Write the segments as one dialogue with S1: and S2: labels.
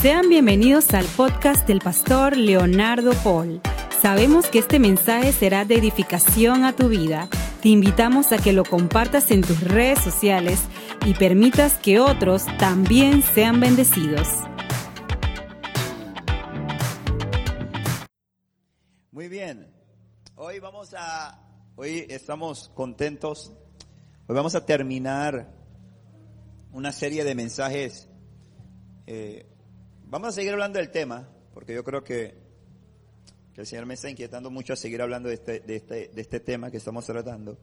S1: Sean bienvenidos al podcast del pastor Leonardo Paul. Sabemos que este mensaje será de edificación a tu vida. Te invitamos a que lo compartas en tus redes sociales y permitas que otros también sean bendecidos.
S2: Muy bien. Hoy vamos a hoy estamos contentos. Hoy vamos a terminar una serie de mensajes eh, Vamos a seguir hablando del tema, porque yo creo que, el Señor me está inquietando mucho a seguir hablando de este, este, de este tema que estamos tratando.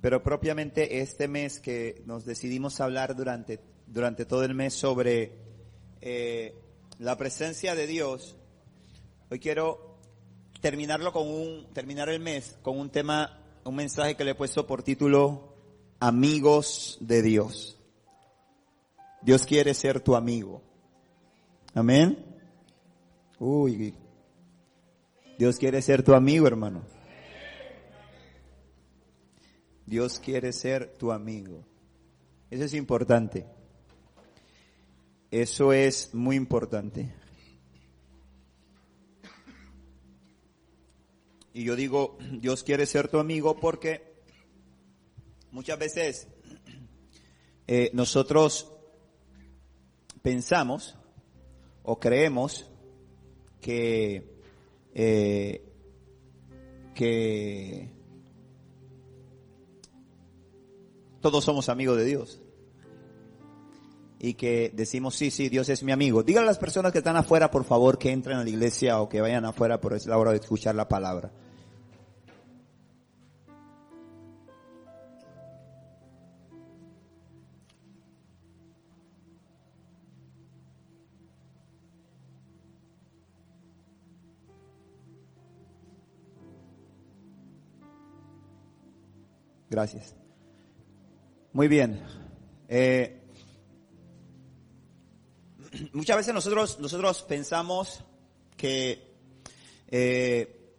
S2: Pero propiamente este mes que nos decidimos hablar durante, durante todo el mes sobre eh, la presencia de Dios, hoy quiero terminarlo con un, terminar el mes con un tema, un mensaje que le he puesto por título Amigos de Dios. Dios quiere ser tu amigo. Amén. Uy, Dios quiere ser tu amigo, hermano. Dios quiere ser tu amigo. Eso es importante. Eso es muy importante. Y yo digo, Dios quiere ser tu amigo porque muchas veces eh, nosotros pensamos o creemos que, eh, que todos somos amigos de Dios. Y que decimos, sí, sí, Dios es mi amigo. Díganle a las personas que están afuera, por favor, que entren a la iglesia o que vayan afuera, por es la hora de escuchar la palabra. Gracias. Muy bien. Eh, muchas veces nosotros, nosotros pensamos que, eh,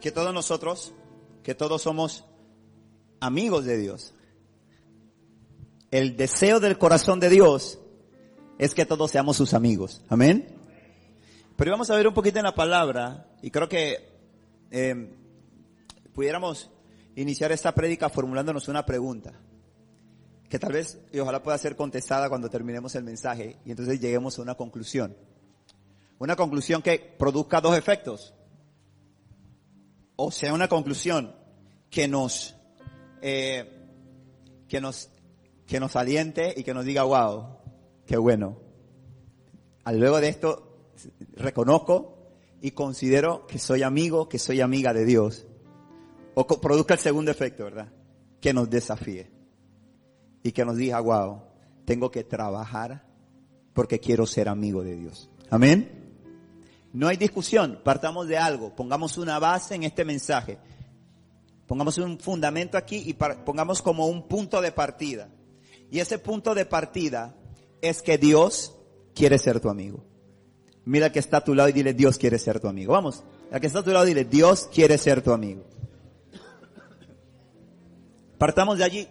S2: que todos nosotros, que todos somos amigos de Dios. El deseo del corazón de Dios es que todos seamos sus amigos. Amén. Pero vamos a ver un poquito en la palabra y creo que eh, pudiéramos iniciar esta prédica formulándonos una pregunta, que tal vez y ojalá pueda ser contestada cuando terminemos el mensaje y entonces lleguemos a una conclusión. Una conclusión que produzca dos efectos. O sea, una conclusión que nos, eh, que nos, que nos aliente y que nos diga, wow, qué bueno. Al luego de esto, reconozco y considero que soy amigo, que soy amiga de Dios o produzca el segundo efecto, ¿verdad? Que nos desafíe y que nos diga, wow, tengo que trabajar porque quiero ser amigo de Dios. Amén. No hay discusión, partamos de algo, pongamos una base en este mensaje, pongamos un fundamento aquí y pongamos como un punto de partida. Y ese punto de partida es que Dios quiere ser tu amigo. Mira que está a tu lado y dile, Dios quiere ser tu amigo. Vamos, la que está a tu lado dile, Dios quiere ser tu amigo. Partamos de allí.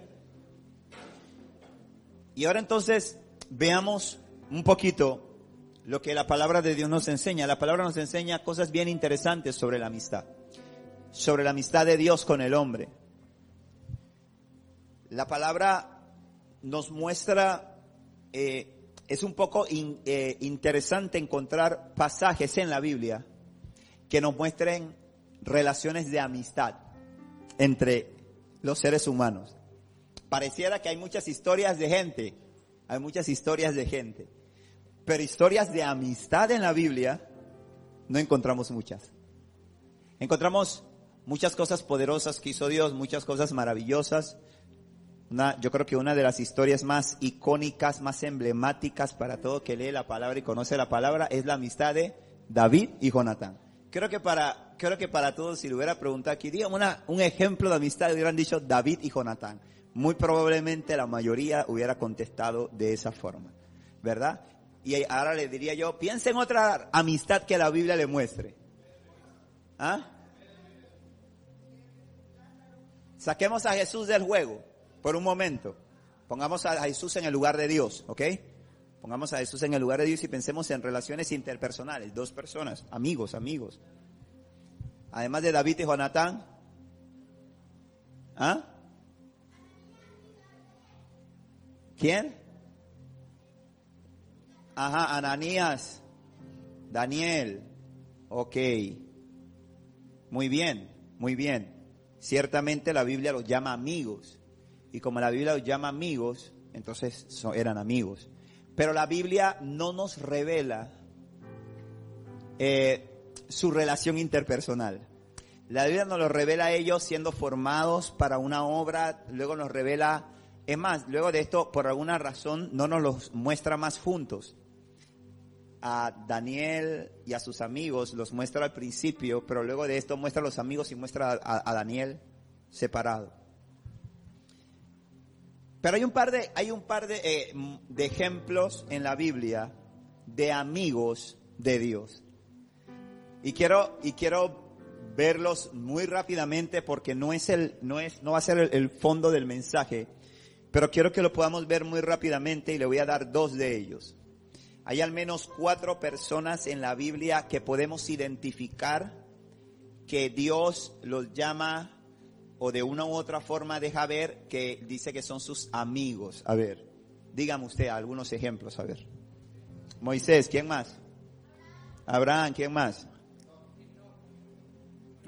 S2: Y ahora entonces veamos un poquito lo que la palabra de Dios nos enseña. La palabra nos enseña cosas bien interesantes sobre la amistad, sobre la amistad de Dios con el hombre. La palabra nos muestra, eh, es un poco eh, interesante encontrar pasajes en la Biblia que nos muestren relaciones de amistad entre los seres humanos. Pareciera que hay muchas historias de gente, hay muchas historias de gente, pero historias de amistad en la Biblia no encontramos muchas. Encontramos muchas cosas poderosas que hizo Dios, muchas cosas maravillosas. Una, yo creo que una de las historias más icónicas, más emblemáticas para todo que lee la palabra y conoce la palabra es la amistad de David y Jonatán. Creo que para, creo que para todos, si le hubiera preguntado aquí, dígame una, un ejemplo de amistad, hubieran dicho David y Jonatán. Muy probablemente la mayoría hubiera contestado de esa forma, ¿verdad? Y ahora le diría yo, piensa en otra amistad que la Biblia le muestre. ¿Ah? Saquemos a Jesús del juego por un momento. Pongamos a Jesús en el lugar de Dios, ¿ok? Pongamos a Jesús en el lugar de Dios y pensemos en relaciones interpersonales, dos personas, amigos, amigos. Además de David y Jonatán. ¿Ah? ¿Quién? Ajá, Ananías, Daniel. Ok. Muy bien, muy bien. Ciertamente la Biblia los llama amigos. Y como la Biblia los llama amigos, entonces eran amigos. Pero la Biblia no nos revela eh, su relación interpersonal. La Biblia nos lo revela a ellos siendo formados para una obra, luego nos revela, es más, luego de esto, por alguna razón, no nos los muestra más juntos. A Daniel y a sus amigos los muestra al principio, pero luego de esto muestra a los amigos y muestra a, Daniel separado. Pero hay un par de, hay un par de, eh, de ejemplos en la Biblia de amigos de Dios. Y quiero, y quiero verlos muy rápidamente porque no es el, no es, no va a ser el, fondo del mensaje, pero quiero que lo podamos ver muy rápidamente y le voy a dar dos de ellos. Hay al menos cuatro personas en la Biblia que podemos identificar que Dios los llama o de una u otra forma deja ver que dice que son sus amigos. A ver, dígame usted algunos ejemplos, a ver. Moisés, ¿quién más? Abraham, ¿quién más?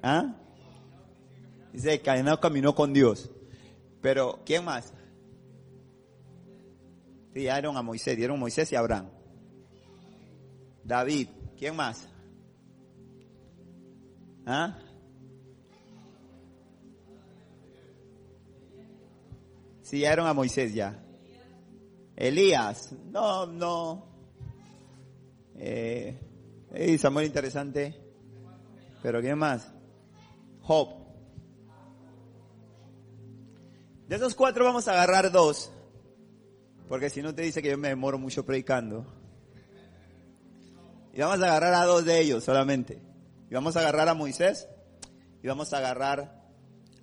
S2: ¿Ah? Dice que caminó con Dios. Pero, ¿quién más? Sí, dieron a Moisés, dieron a Moisés y Abraham. David, ¿quién más? ¿Ah? Sí, dieron a Moisés ya. Elías, no, no. Eh, Samuel interesante. Pero ¿quién más? Job. De esos cuatro vamos a agarrar dos, porque si no te dice que yo me demoro mucho predicando. Y vamos a agarrar a dos de ellos solamente. Y vamos a agarrar a Moisés y vamos a agarrar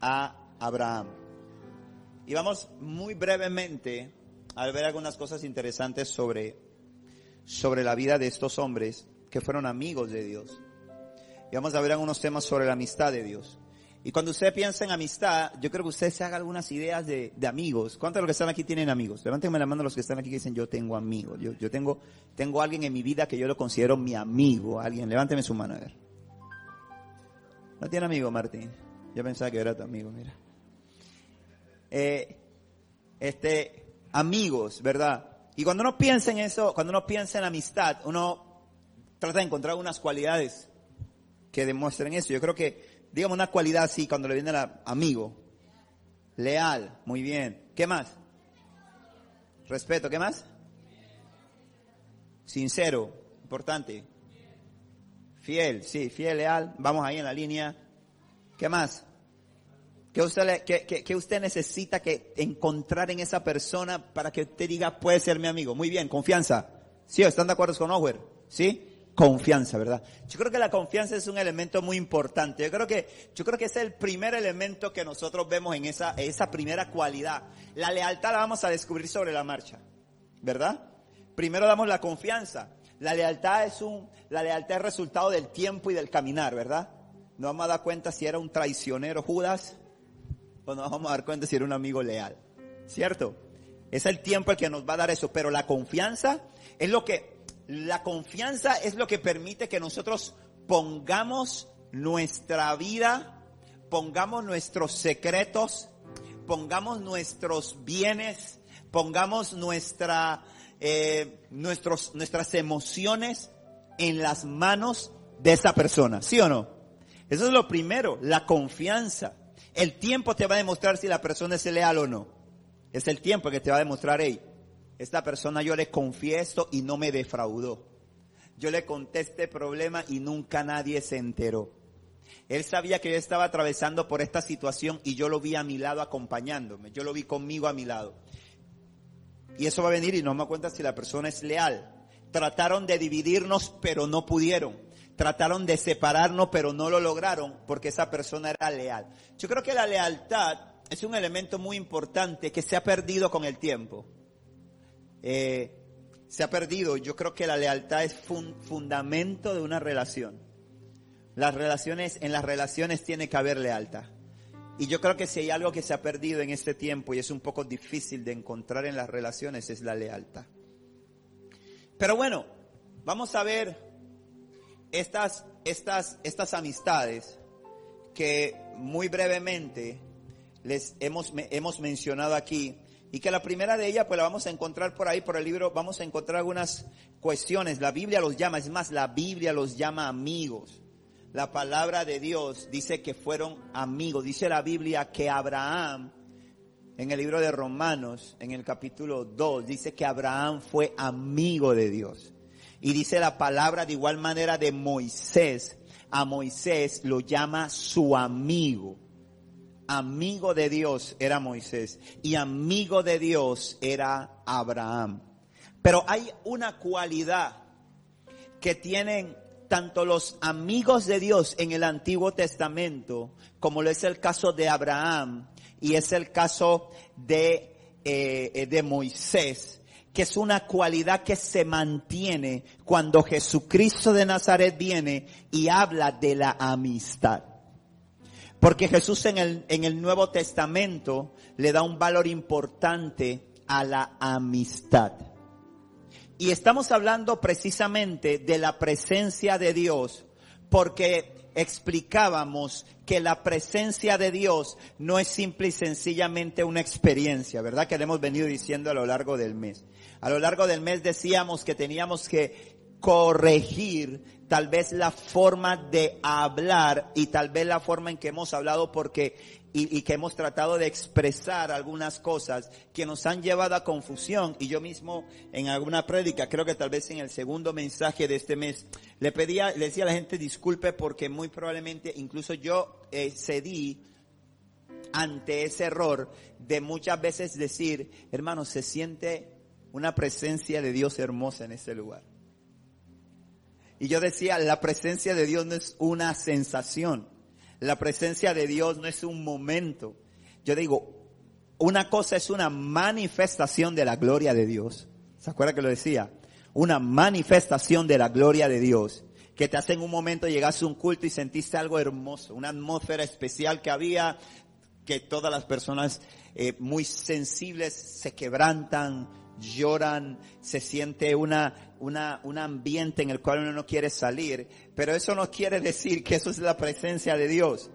S2: a Abraham. Y vamos muy brevemente a ver algunas cosas interesantes sobre, sobre la vida de estos hombres que fueron amigos de Dios. Y vamos a ver algunos temas sobre la amistad de Dios. Y cuando usted piensa en amistad, yo creo que usted se haga algunas ideas de, amigos. ¿Cuántos de los que están aquí tienen amigos? Levántenme la mano los que están aquí que dicen yo tengo amigos. Yo, yo tengo, tengo alguien en mi vida que yo lo considero mi amigo. Alguien, levánteme su mano a ver. ¿No tiene amigo, Martín? Yo pensaba que era tu amigo, mira. Eh, este, amigos, ¿verdad? Y cuando uno piensa en eso, cuando uno piensa en amistad, uno trata de encontrar unas cualidades que demuestren eso. Yo creo que, digamos, una cualidad así cuando le viene a amigo, leal, muy bien. ¿Qué más? Respeto, ¿qué más? Sincero, importante. Fiel, sí, fiel, leal. Vamos ahí en la línea. ¿Qué más? ¿Qué usted, que, usted necesita que encontrar en esa persona para que usted diga, puede ser mi amigo? Muy bien, confianza. ¿Sí? ¿Están de acuerdo con Ower? ¿Sí? confianza, ¿verdad? Yo creo que la confianza es un elemento muy importante. Yo creo que, yo creo que es el primer elemento que nosotros vemos en esa, esa primera cualidad. La lealtad la vamos a descubrir sobre la marcha, ¿verdad? Primero damos la confianza. La lealtad es un, la lealtad es resultado del tiempo y del caminar, ¿verdad? No vamos a dar cuenta si era un traicionero Judas o no vamos a dar cuenta si era un amigo leal, ¿cierto? Es el tiempo el que nos va a dar eso, pero la confianza es lo que la confianza es lo que permite que nosotros pongamos nuestra vida, pongamos nuestros secretos, pongamos nuestros bienes, pongamos nuestra, eh, nuestros, nuestras emociones en las manos de esa persona, ¿sí o no? Eso es lo primero, la confianza. El tiempo te va a demostrar si la persona es leal o no. Es el tiempo que te va a demostrar, hey, esta persona yo le confieso y no me defraudó. Yo le conté este problema y nunca nadie se enteró. Él sabía que yo estaba atravesando por esta situación y yo lo vi a mi lado acompañándome. Yo lo vi conmigo a mi lado. Y eso va a venir y no me cuenta si la persona es leal. Trataron de dividirnos, pero no pudieron. Trataron de separarnos, pero no lo lograron porque esa persona era leal. Yo creo que la lealtad es un elemento muy importante que se ha perdido con el tiempo. Eh, se ha perdido. Yo creo que la lealtad es fundamento de una relación. Las relaciones, en las relaciones tiene que haber lealtad. Y yo creo que si hay algo que se ha perdido en este tiempo y es un poco difícil de encontrar en las relaciones es la lealtad. Pero bueno, vamos a ver estas, estas, estas amistades que muy brevemente les hemos, hemos mencionado aquí y que la primera de ellas pues la vamos a encontrar por ahí por el libro, vamos a encontrar algunas cuestiones. La Biblia los llama, es más, la Biblia los llama amigos. La palabra de Dios dice que fueron amigos. Dice la Biblia que Abraham, en el libro de Romanos, en el capítulo 2, dice que Abraham fue amigo de Dios. Y dice la palabra de igual manera de Moisés. A Moisés lo llama su amigo. Amigo de Dios era Moisés y amigo de Dios era Abraham. Pero hay una cualidad que tienen tanto los amigos de Dios en el Antiguo Testamento, como lo es el caso de Abraham y es el caso de, eh, de Moisés, que es una cualidad que se mantiene cuando Jesucristo de Nazaret viene y habla de la amistad. Porque Jesús en el, en el Nuevo Testamento le da un valor importante a la amistad. Y estamos hablando precisamente de la presencia de Dios porque explicábamos que la presencia de Dios no es simple y sencillamente una experiencia, ¿verdad? Que le hemos venido diciendo a lo largo del mes. A lo largo del mes decíamos que teníamos que corregir tal vez la forma de hablar y tal vez la forma en que hemos hablado porque y, que hemos tratado de expresar algunas cosas que nos han llevado a confusión. Y yo mismo en alguna prédica, creo que tal vez en el segundo mensaje de este mes, le pedía, le decía a la gente disculpe porque muy probablemente incluso yo eh, cedí ante ese error de muchas veces decir, hermano, se siente una presencia de Dios hermosa en ese lugar. Y yo decía, la presencia de Dios no es una sensación. La presencia de Dios no es un momento. Yo digo, una cosa es una manifestación de la gloria de Dios. ¿Se acuerda que lo decía? Una manifestación de la gloria de Dios. Que te hace en un momento llegaste a un culto y sentiste algo hermoso, una atmósfera especial que había, que todas las personas eh, muy sensibles se quebrantan, lloran, se siente una, una, un ambiente en el cual uno no quiere salir, pero eso no quiere decir que eso es la presencia de Dios.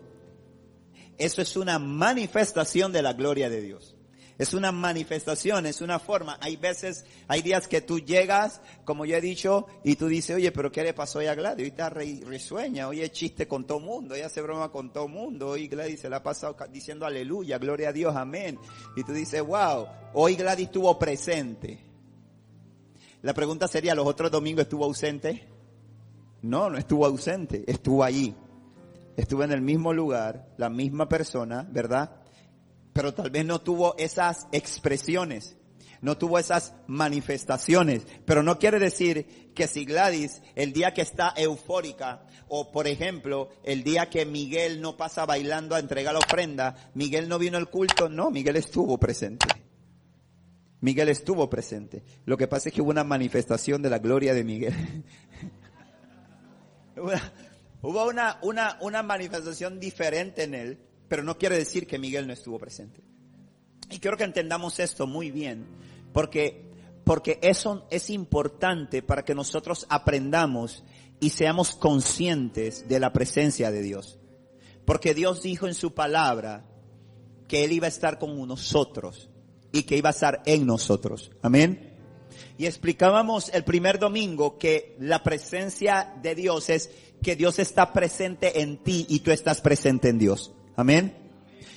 S2: Eso es una manifestación de la gloria de Dios. Es una manifestación, es una forma. Hay veces, hay días que tú llegas, como yo he dicho, y tú dices, oye, pero ¿qué le pasó hoy a Gladys? Hoy está risueña, hoy es chiste con todo mundo, ella hace broma con todo mundo, hoy Gladys se la ha pasado diciendo aleluya, gloria a Dios, amén. Y tú dices, wow, hoy Gladys estuvo presente. La pregunta sería, ¿los otros domingos estuvo ausente? No, no estuvo ausente, estuvo allí. Estuvo en el mismo lugar, la misma persona, ¿verdad? Pero tal vez no tuvo esas expresiones, no tuvo esas manifestaciones, pero no quiere decir que si Gladys el día que está eufórica o por ejemplo el día que Miguel no pasa bailando a entregar la ofrenda, Miguel no vino al culto, no, Miguel estuvo presente. Miguel estuvo presente. Lo que pasa es que hubo una manifestación de la gloria de Miguel. hubo una, una, una manifestación diferente en él pero no quiere decir que Miguel no estuvo presente. Y quiero que entendamos esto muy bien, porque, porque eso es importante para que nosotros aprendamos y seamos conscientes de la presencia de Dios. Porque Dios dijo en su palabra que Él iba a estar con nosotros y que iba a estar en nosotros. Amén. Y explicábamos el primer domingo que la presencia de Dios es que Dios está presente en ti y tú estás presente en Dios. Amén.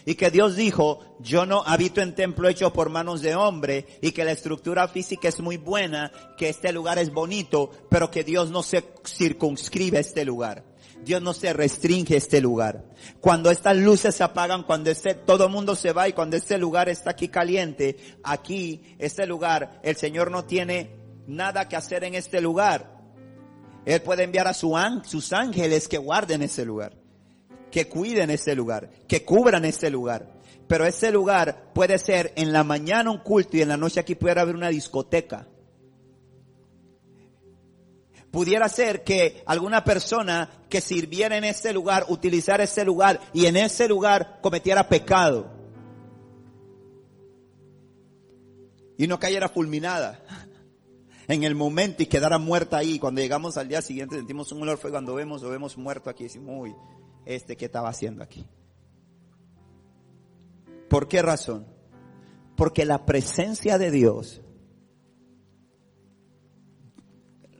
S2: Y que Dios dijo, yo no habito en templo hecho por manos de hombre y que la estructura física es muy buena, que este lugar es bonito, pero que Dios no se circunscribe a este lugar. Dios no se restringe este lugar. Cuando estas luces se apagan, cuando este, todo el mundo se va y cuando este lugar está aquí caliente, aquí, este lugar, el Señor no tiene nada que hacer en este lugar. Él puede enviar a su sus ángeles que guarden ese lugar que cuiden ese lugar, que cubran ese lugar. Pero ese lugar puede ser en la mañana un culto y en la noche aquí puede haber una discoteca. Pudiera ser que alguna persona que sirviera en ese lugar, utilizara ese lugar y en ese lugar cometiera pecado. Y no cayera fulminada en el momento y quedara muerta ahí. Cuando llegamos al día siguiente sentimos un olor fue cuando vemos, lo vemos muerto aquí. Decimos, uy, este que estaba haciendo aquí. ¿Por qué razón? Porque la presencia de Dios,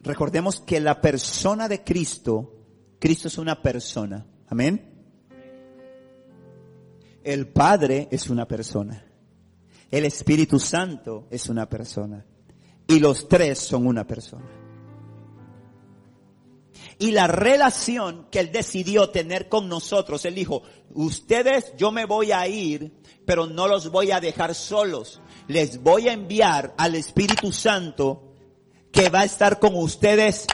S2: recordemos que la persona de Cristo, Cristo es una persona. Amén. El Padre es una persona. El Espíritu Santo es una persona. Y los tres son una persona. Y la relación que Él decidió tener con nosotros, Él dijo, ustedes yo me voy a ir, pero no los voy a dejar solos. Les voy a enviar al Espíritu Santo que va a estar con ustedes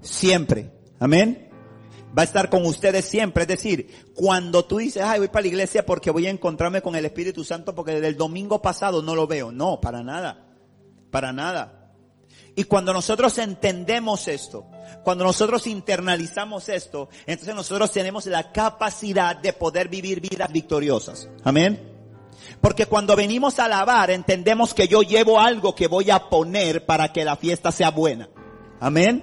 S2: siempre. Amén. Va a estar con ustedes siempre. Es decir, cuando tú dices, ay, voy para la iglesia porque voy a encontrarme con el Espíritu Santo porque desde el domingo pasado no lo veo. No, para nada. Para nada. Y cuando nosotros entendemos esto, cuando nosotros internalizamos esto, entonces nosotros tenemos la capacidad de poder vivir vidas victoriosas. Amén. Porque cuando venimos a alabar, entendemos que yo llevo algo que voy a poner para que la fiesta sea buena. Amén.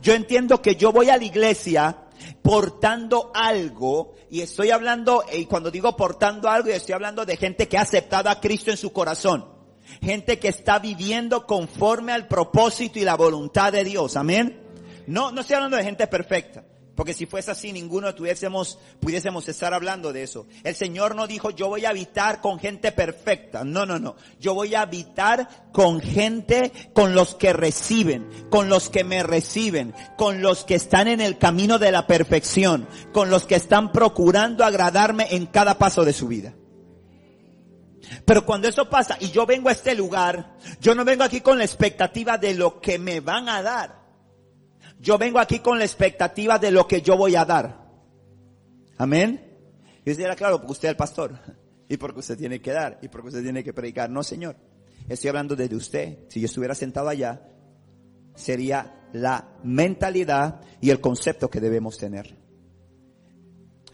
S2: Yo entiendo que yo voy a la iglesia portando algo, y estoy hablando, y cuando digo portando algo, estoy hablando de gente que ha aceptado a Cristo en su corazón gente que está viviendo conforme al propósito y la voluntad de Dios. Amén. No, no estoy hablando de gente perfecta. Porque si fuese así, ninguno tuviésemos, pudiésemos estar hablando de eso. El Señor no dijo, yo voy a habitar con gente perfecta. No, no, no. Yo voy a habitar con gente, con los que reciben, con los que me reciben, con los que están en el camino de la perfección, con los que están procurando agradarme en cada paso de su vida. Pero cuando eso pasa y yo vengo a este lugar, yo no vengo aquí con la expectativa de lo que me van a dar. Yo vengo aquí con la expectativa de lo que yo voy a dar. Amén. Y usted dirá, claro, porque usted es el pastor. Y porque usted tiene que dar. Y porque usted tiene que predicar. No, Señor. Estoy hablando desde usted. Si yo estuviera sentado allá, sería la mentalidad y el concepto que debemos tener.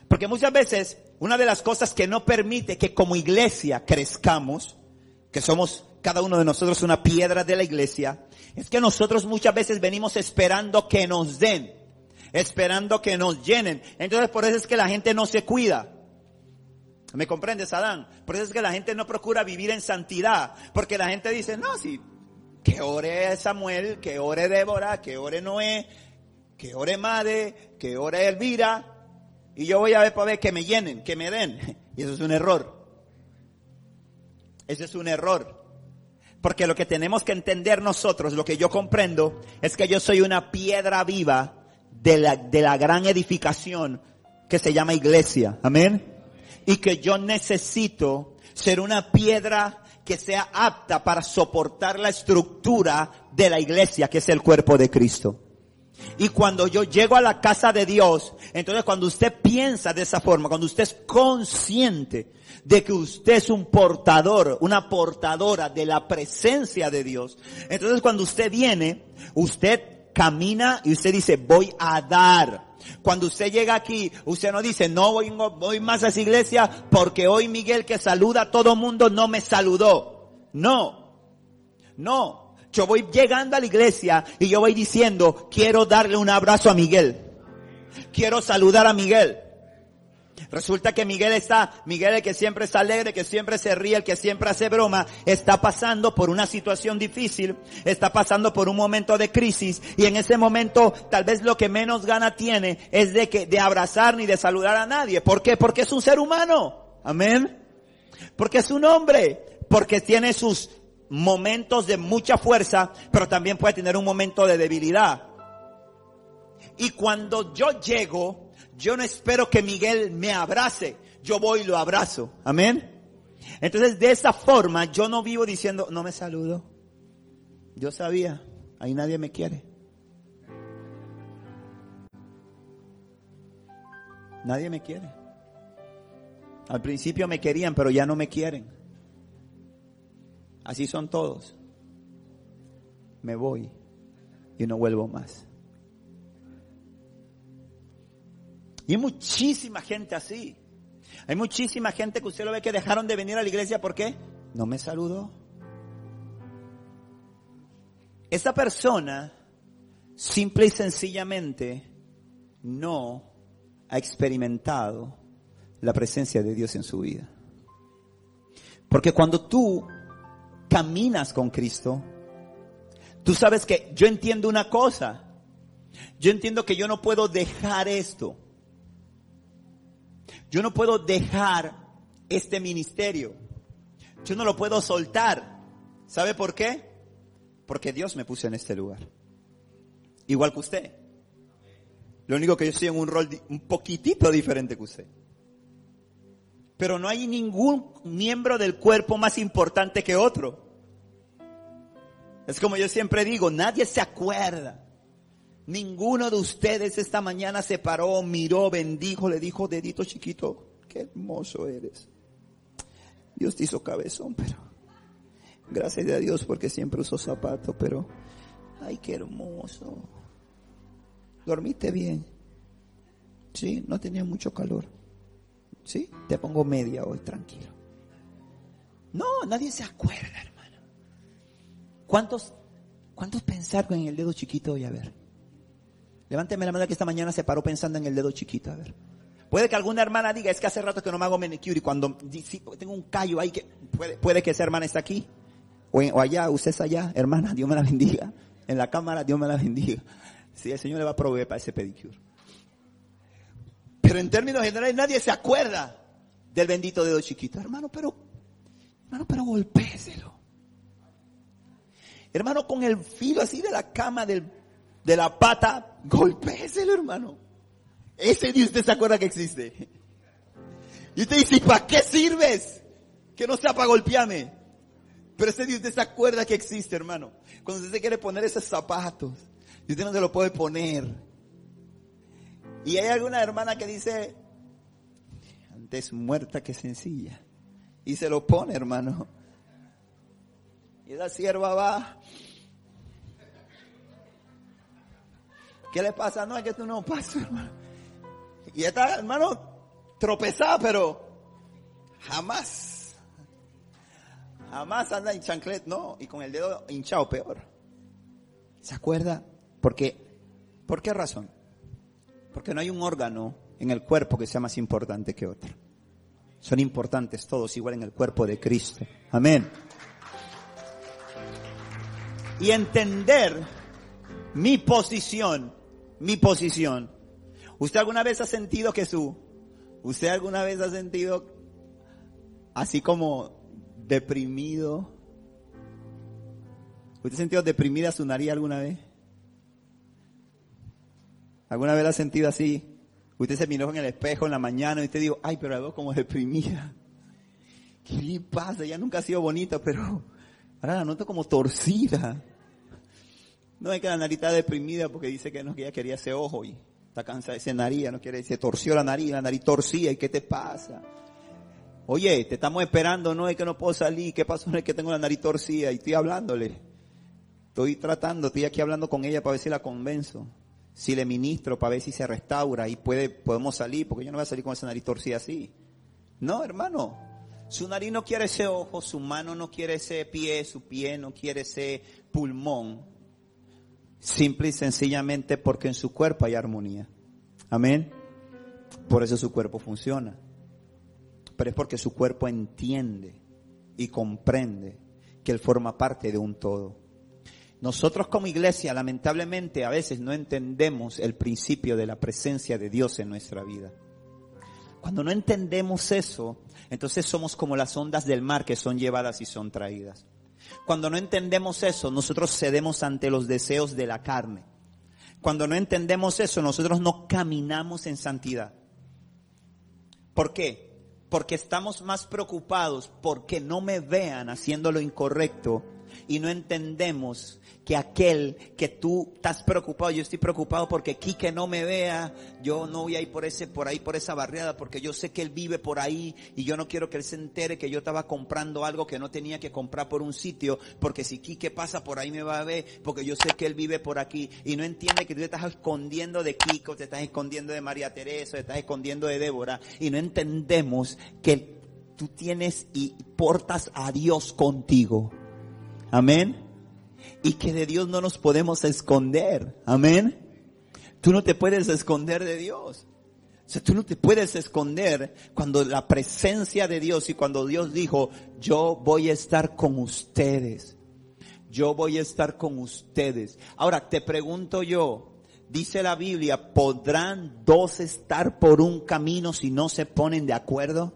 S2: Porque muchas veces una de las cosas que no permite que como iglesia crezcamos, que somos cada uno de nosotros una piedra de la iglesia, es que nosotros muchas veces venimos esperando que nos den, esperando que nos llenen. Entonces por eso es que la gente no se cuida. ¿Me comprendes, Adán? Por eso es que la gente no procura vivir en santidad, porque la gente dice, no, si, que ore Samuel, que ore Débora, que ore Noé, que ore Made, que ore Elvira, y yo voy a ver para ver que me llenen, que me den. Y eso es un error. Eso es un error. Porque lo que tenemos que entender nosotros, lo que yo comprendo, es que yo soy una piedra viva de la, de la gran edificación que se llama iglesia. Amén. Y que yo necesito ser una piedra que sea apta para soportar la estructura de la iglesia, que es el cuerpo de Cristo. Y cuando yo llego a la casa de Dios, entonces cuando usted piensa de esa forma, cuando usted es consciente de que usted es un portador, una portadora de la presencia de Dios, entonces cuando usted viene, usted camina y usted dice, voy a dar. Cuando usted llega aquí, usted no dice, no voy, voy más a esa iglesia porque hoy Miguel que saluda a todo mundo no me saludó. No, no. Yo voy llegando a la iglesia y yo voy diciendo, quiero darle un abrazo a Miguel. Quiero saludar a Miguel. Resulta que Miguel está, Miguel el que siempre está alegre, que siempre se ríe, el que siempre hace broma, está pasando por una situación difícil, está pasando por un momento de crisis y en ese momento tal vez lo que menos gana tiene es de que, de abrazar ni de saludar a nadie. ¿Por qué? Porque es un ser humano. Amén. Porque es un hombre. Porque tiene sus momentos de mucha fuerza, pero también puede tener un momento de debilidad. Y cuando yo llego, yo no espero que Miguel me abrace, yo voy y lo abrazo. Amén. Entonces, de esa forma, yo no vivo diciendo, no me saludo. Yo sabía, ahí nadie me quiere. Nadie me quiere. Al principio me querían, pero ya no me quieren. Así son todos. Me voy. y no vuelvo más. Y hay muchísima gente así. Hay muchísima gente que usted lo ve que dejaron de venir a la iglesia. ¿Por qué? No me saludó. Esa persona simple y sencillamente no ha experimentado la presencia de Dios en su vida. Porque cuando tú caminas con Cristo, tú sabes que yo entiendo una cosa. Yo entiendo que yo no puedo dejar esto. Yo no puedo dejar este ministerio. Yo no lo puedo soltar. ¿Sabe por qué? Porque Dios me puso en este lugar. Igual que usted. Lo único que yo estoy en un rol un poquitito diferente que usted. Pero no hay ningún miembro del cuerpo más importante que otro. Es como yo siempre digo, nadie se acuerda. Ninguno de ustedes esta mañana se paró, miró, bendijo, le dijo, dedito chiquito, qué hermoso eres. Dios te hizo cabezón, pero gracias a Dios porque siempre usó zapato, pero ay, qué hermoso. ¿Dormiste bien? Sí, no tenía mucho calor. ¿Sí? Te pongo media hoy, tranquilo. No, nadie se acuerda, hermano. ¿Cuántos, cuántos pensaron en el dedo chiquito hoy? A ver. Levánteme la mano que esta mañana se paró pensando en el dedo chiquito, a ver. Puede que alguna hermana diga, es que hace rato que no me hago manicure y cuando tengo un callo ahí que puede, puede que esa hermana esté aquí o, o allá, usted es allá, hermana, Dios me la bendiga. En la cámara, Dios me la bendiga. Sí, el Señor le va a proveer para ese pedicure. Pero en términos generales nadie se acuerda del bendito dedo chiquito. Hermano, pero, hermano, pero golpéselo. Hermano, con el filo así de la cama del, de la pata, golpéselo, hermano. Ese Dios usted se acuerda que existe. Y usted dice, ¿para qué sirves? Que no sea para golpearme. Pero ese Dios usted se acuerda que existe, hermano. Cuando usted se quiere poner esos zapatos, y usted no se lo puede poner. Y hay alguna hermana que dice, antes muerta que sencilla. Y se lo pone, hermano. Y la sierva va. ¿Qué le pasa? No, es que tú no pasas, hermano. Y esta, hermano, tropezada, pero jamás. Jamás anda en chanclet, no. Y con el dedo hinchado, peor. ¿Se acuerda? Porque, ¿por qué razón? Porque no hay un órgano en el cuerpo que sea más importante que otro. Son importantes todos igual en el cuerpo de Cristo. Amén. Y entender mi posición, mi posición. ¿Usted alguna vez ha sentido que su, usted alguna vez ha sentido así como deprimido? ¿Usted ha sentido deprimida su nariz alguna vez? ¿Alguna vez la ha sentido así? Usted se miró en el espejo en la mañana y usted dijo, ay, pero la veo como deprimida. ¿Qué le pasa? Ya nunca ha sido bonita, pero ahora la noto como torcida. No es que la nariz está deprimida porque dice que no, que ella quería ese ojo y está cansada de ese nariz, no quiere, se torció la nariz, la nariz torcida, ¿y qué te pasa? Oye, te estamos esperando, no es que no puedo salir, ¿qué pasó? No es que tengo la nariz torcida y estoy hablándole. Estoy tratando, estoy aquí hablando con ella para ver si la convenzo si le ministro para ver si se restaura y puede, podemos salir, porque yo no voy a salir con esa nariz torcida así. No, hermano. Su nariz no quiere ese ojo, su mano no quiere ese pie, su pie no quiere ese pulmón. Simple y sencillamente porque en su cuerpo hay armonía. Amén. Por eso su cuerpo funciona. Pero es porque su cuerpo entiende y comprende que él forma parte de un todo. Nosotros como iglesia lamentablemente a veces no entendemos el principio de la presencia de Dios en nuestra vida. Cuando no entendemos eso, entonces somos como las ondas del mar que son llevadas y son traídas. Cuando no entendemos eso, nosotros cedemos ante los deseos de la carne. Cuando no entendemos eso, nosotros no caminamos en santidad. ¿Por qué? Porque estamos más preocupados porque no me vean haciendo lo incorrecto y no entendemos que aquel que tú estás preocupado, yo estoy preocupado porque Quique no me vea, yo no voy a ir por ese, por ahí, por esa barriada, porque yo sé que él vive por ahí y yo no quiero que él se entere que yo estaba comprando algo que no tenía que comprar por un sitio, porque si Quique pasa por ahí me va a ver, porque yo sé que él vive por aquí y no entiende que tú te estás escondiendo de Kiko, te estás escondiendo de María Teresa, te estás escondiendo de Débora y no entendemos que tú tienes y portas a Dios contigo. Amén y que de Dios no nos podemos esconder. Amén. Tú no te puedes esconder de Dios. O sea, tú no te puedes esconder cuando la presencia de Dios y cuando Dios dijo, yo voy a estar con ustedes. Yo voy a estar con ustedes. Ahora, te pregunto yo, dice la Biblia, ¿podrán dos estar por un camino si no se ponen de acuerdo?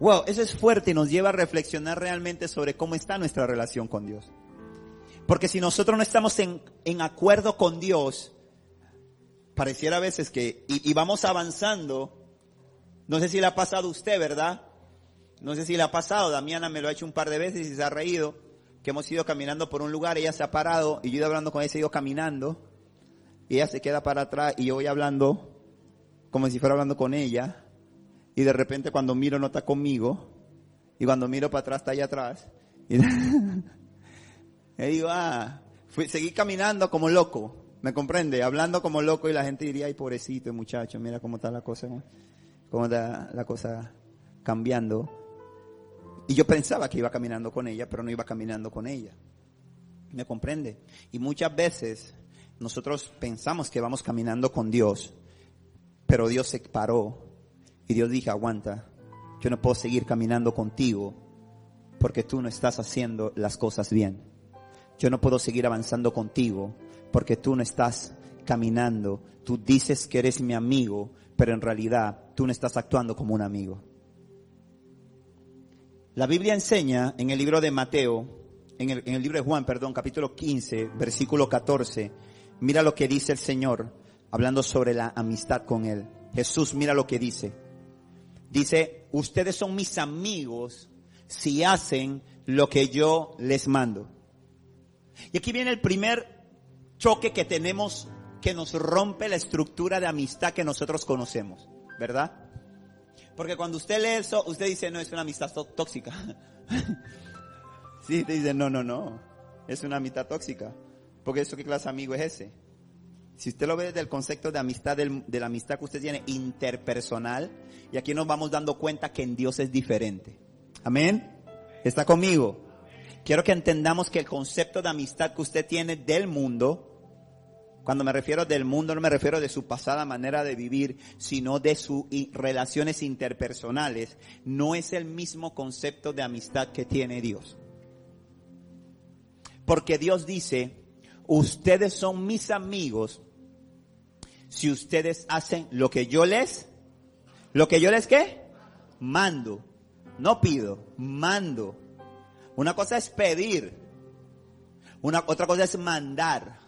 S2: Wow, eso es fuerte y nos lleva a reflexionar realmente sobre cómo está nuestra relación con Dios. Porque si nosotros no estamos en, en acuerdo con Dios, pareciera a veces que, y, y, vamos avanzando, no sé si le ha pasado a usted, ¿verdad? No sé si le ha pasado, Damiana me lo ha hecho un par de veces y se ha reído, que hemos ido caminando por un lugar, ella se ha parado y yo ido hablando con ella, he ido caminando, y ella se queda para atrás y yo voy hablando como si fuera hablando con ella, y de repente cuando miro no está conmigo, y cuando miro para atrás está allá atrás. Y, digo, ah, fui, seguí caminando como loco, ¿me comprende? Hablando como loco y la gente diría, ay pobrecito muchacho, mira cómo está la cosa, cómo está la cosa cambiando. Y yo pensaba que iba caminando con ella, pero no iba caminando con ella. ¿Me comprende? Y muchas veces nosotros pensamos que vamos caminando con Dios, pero Dios se paró y Dios dijo, aguanta, yo no puedo seguir caminando contigo porque tú no estás haciendo las cosas bien. Yo no puedo seguir avanzando contigo porque tú no estás caminando. Tú dices que eres mi amigo, pero en realidad tú no estás actuando como un amigo. La Biblia enseña en el libro de Mateo, en el, libro de Juan, perdón, capítulo 15, versículo 14, mira lo que dice el Señor hablando sobre la amistad con Él. Jesús, mira lo que dice. Dice, ustedes son mis amigos si hacen lo que yo les mando. Y aquí viene el primer choque que tenemos que nos rompe la estructura de amistad que nosotros conocemos, ¿verdad? Porque cuando usted lee eso, usted dice, no, es una amistad tóxica. sí, te dice, no, no, no, es una amistad tóxica. Porque eso, ¿qué clase de amigo es ese? Si usted lo ve desde el concepto de amistad, de la amistad que usted tiene interpersonal, y aquí nos vamos dando cuenta que en Dios es diferente. Amén. ¿Está conmigo? Quiero que entendamos que el concepto de amistad que usted tiene del mundo, cuando me refiero del mundo no me refiero de su pasada manera de vivir, sino de sus relaciones interpersonales, no es el mismo concepto de amistad que tiene Dios. Porque Dios dice, ustedes son mis amigos si ustedes hacen lo que yo les, lo que yo les qué? Mando. No pido, mando. Una cosa es pedir. Una, otra cosa es mandar.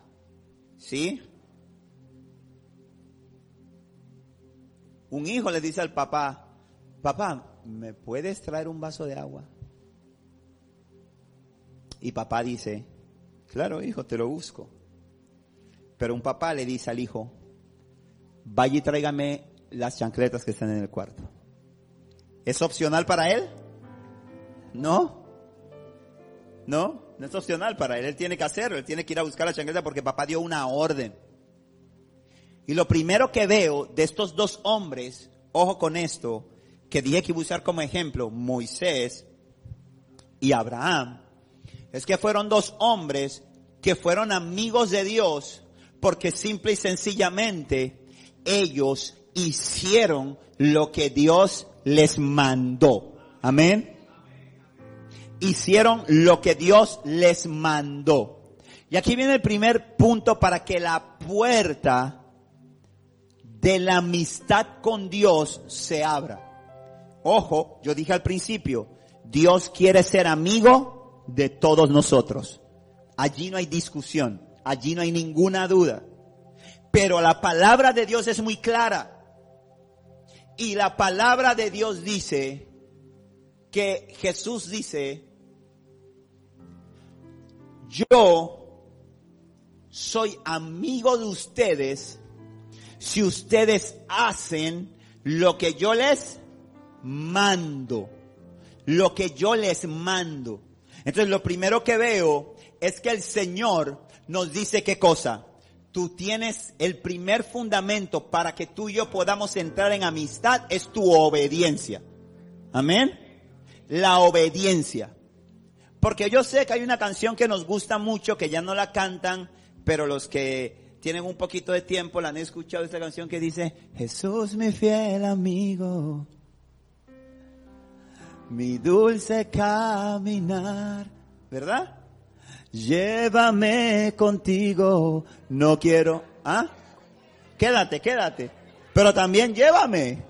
S2: ¿Sí? Un hijo le dice al papá, papá, ¿me puedes traer un vaso de agua? Y papá dice, claro hijo, te lo busco. Pero un papá le dice al hijo, vaya y tráigame las chancletas que están en el cuarto. ¿Es opcional para él? No. No, no es opcional para él. Él tiene que hacerlo. Él tiene que ir a buscar la chancleta porque papá dio una orden. Y lo primero que veo de estos dos hombres, ojo con esto, que dije que usar como ejemplo, Moisés y Abraham, es que fueron dos hombres que fueron amigos de Dios porque simple y sencillamente ellos hicieron lo que Dios les mandó. Amén. Hicieron lo que Dios les mandó. Y aquí viene el primer punto para que la puerta de la amistad con Dios se abra. Ojo, yo dije al principio, Dios quiere ser amigo de todos nosotros. Allí no hay discusión, allí no hay ninguna duda. Pero la palabra de Dios es muy clara. Y la palabra de Dios dice que Jesús dice yo soy amigo de ustedes si ustedes hacen lo que yo les mando. Lo que yo les mando. Entonces lo primero que veo es que el Señor nos dice qué cosa. Tú tienes el primer fundamento para que tú y yo podamos entrar en amistad es tu obediencia. Amén. La obediencia. Porque yo sé que hay una canción que nos gusta mucho, que ya no la cantan, pero los que tienen un poquito de tiempo la han escuchado esta canción que dice, Jesús mi fiel amigo, mi dulce caminar, ¿verdad? Llévame contigo, no quiero, ¿ah? Quédate, quédate, pero también llévame.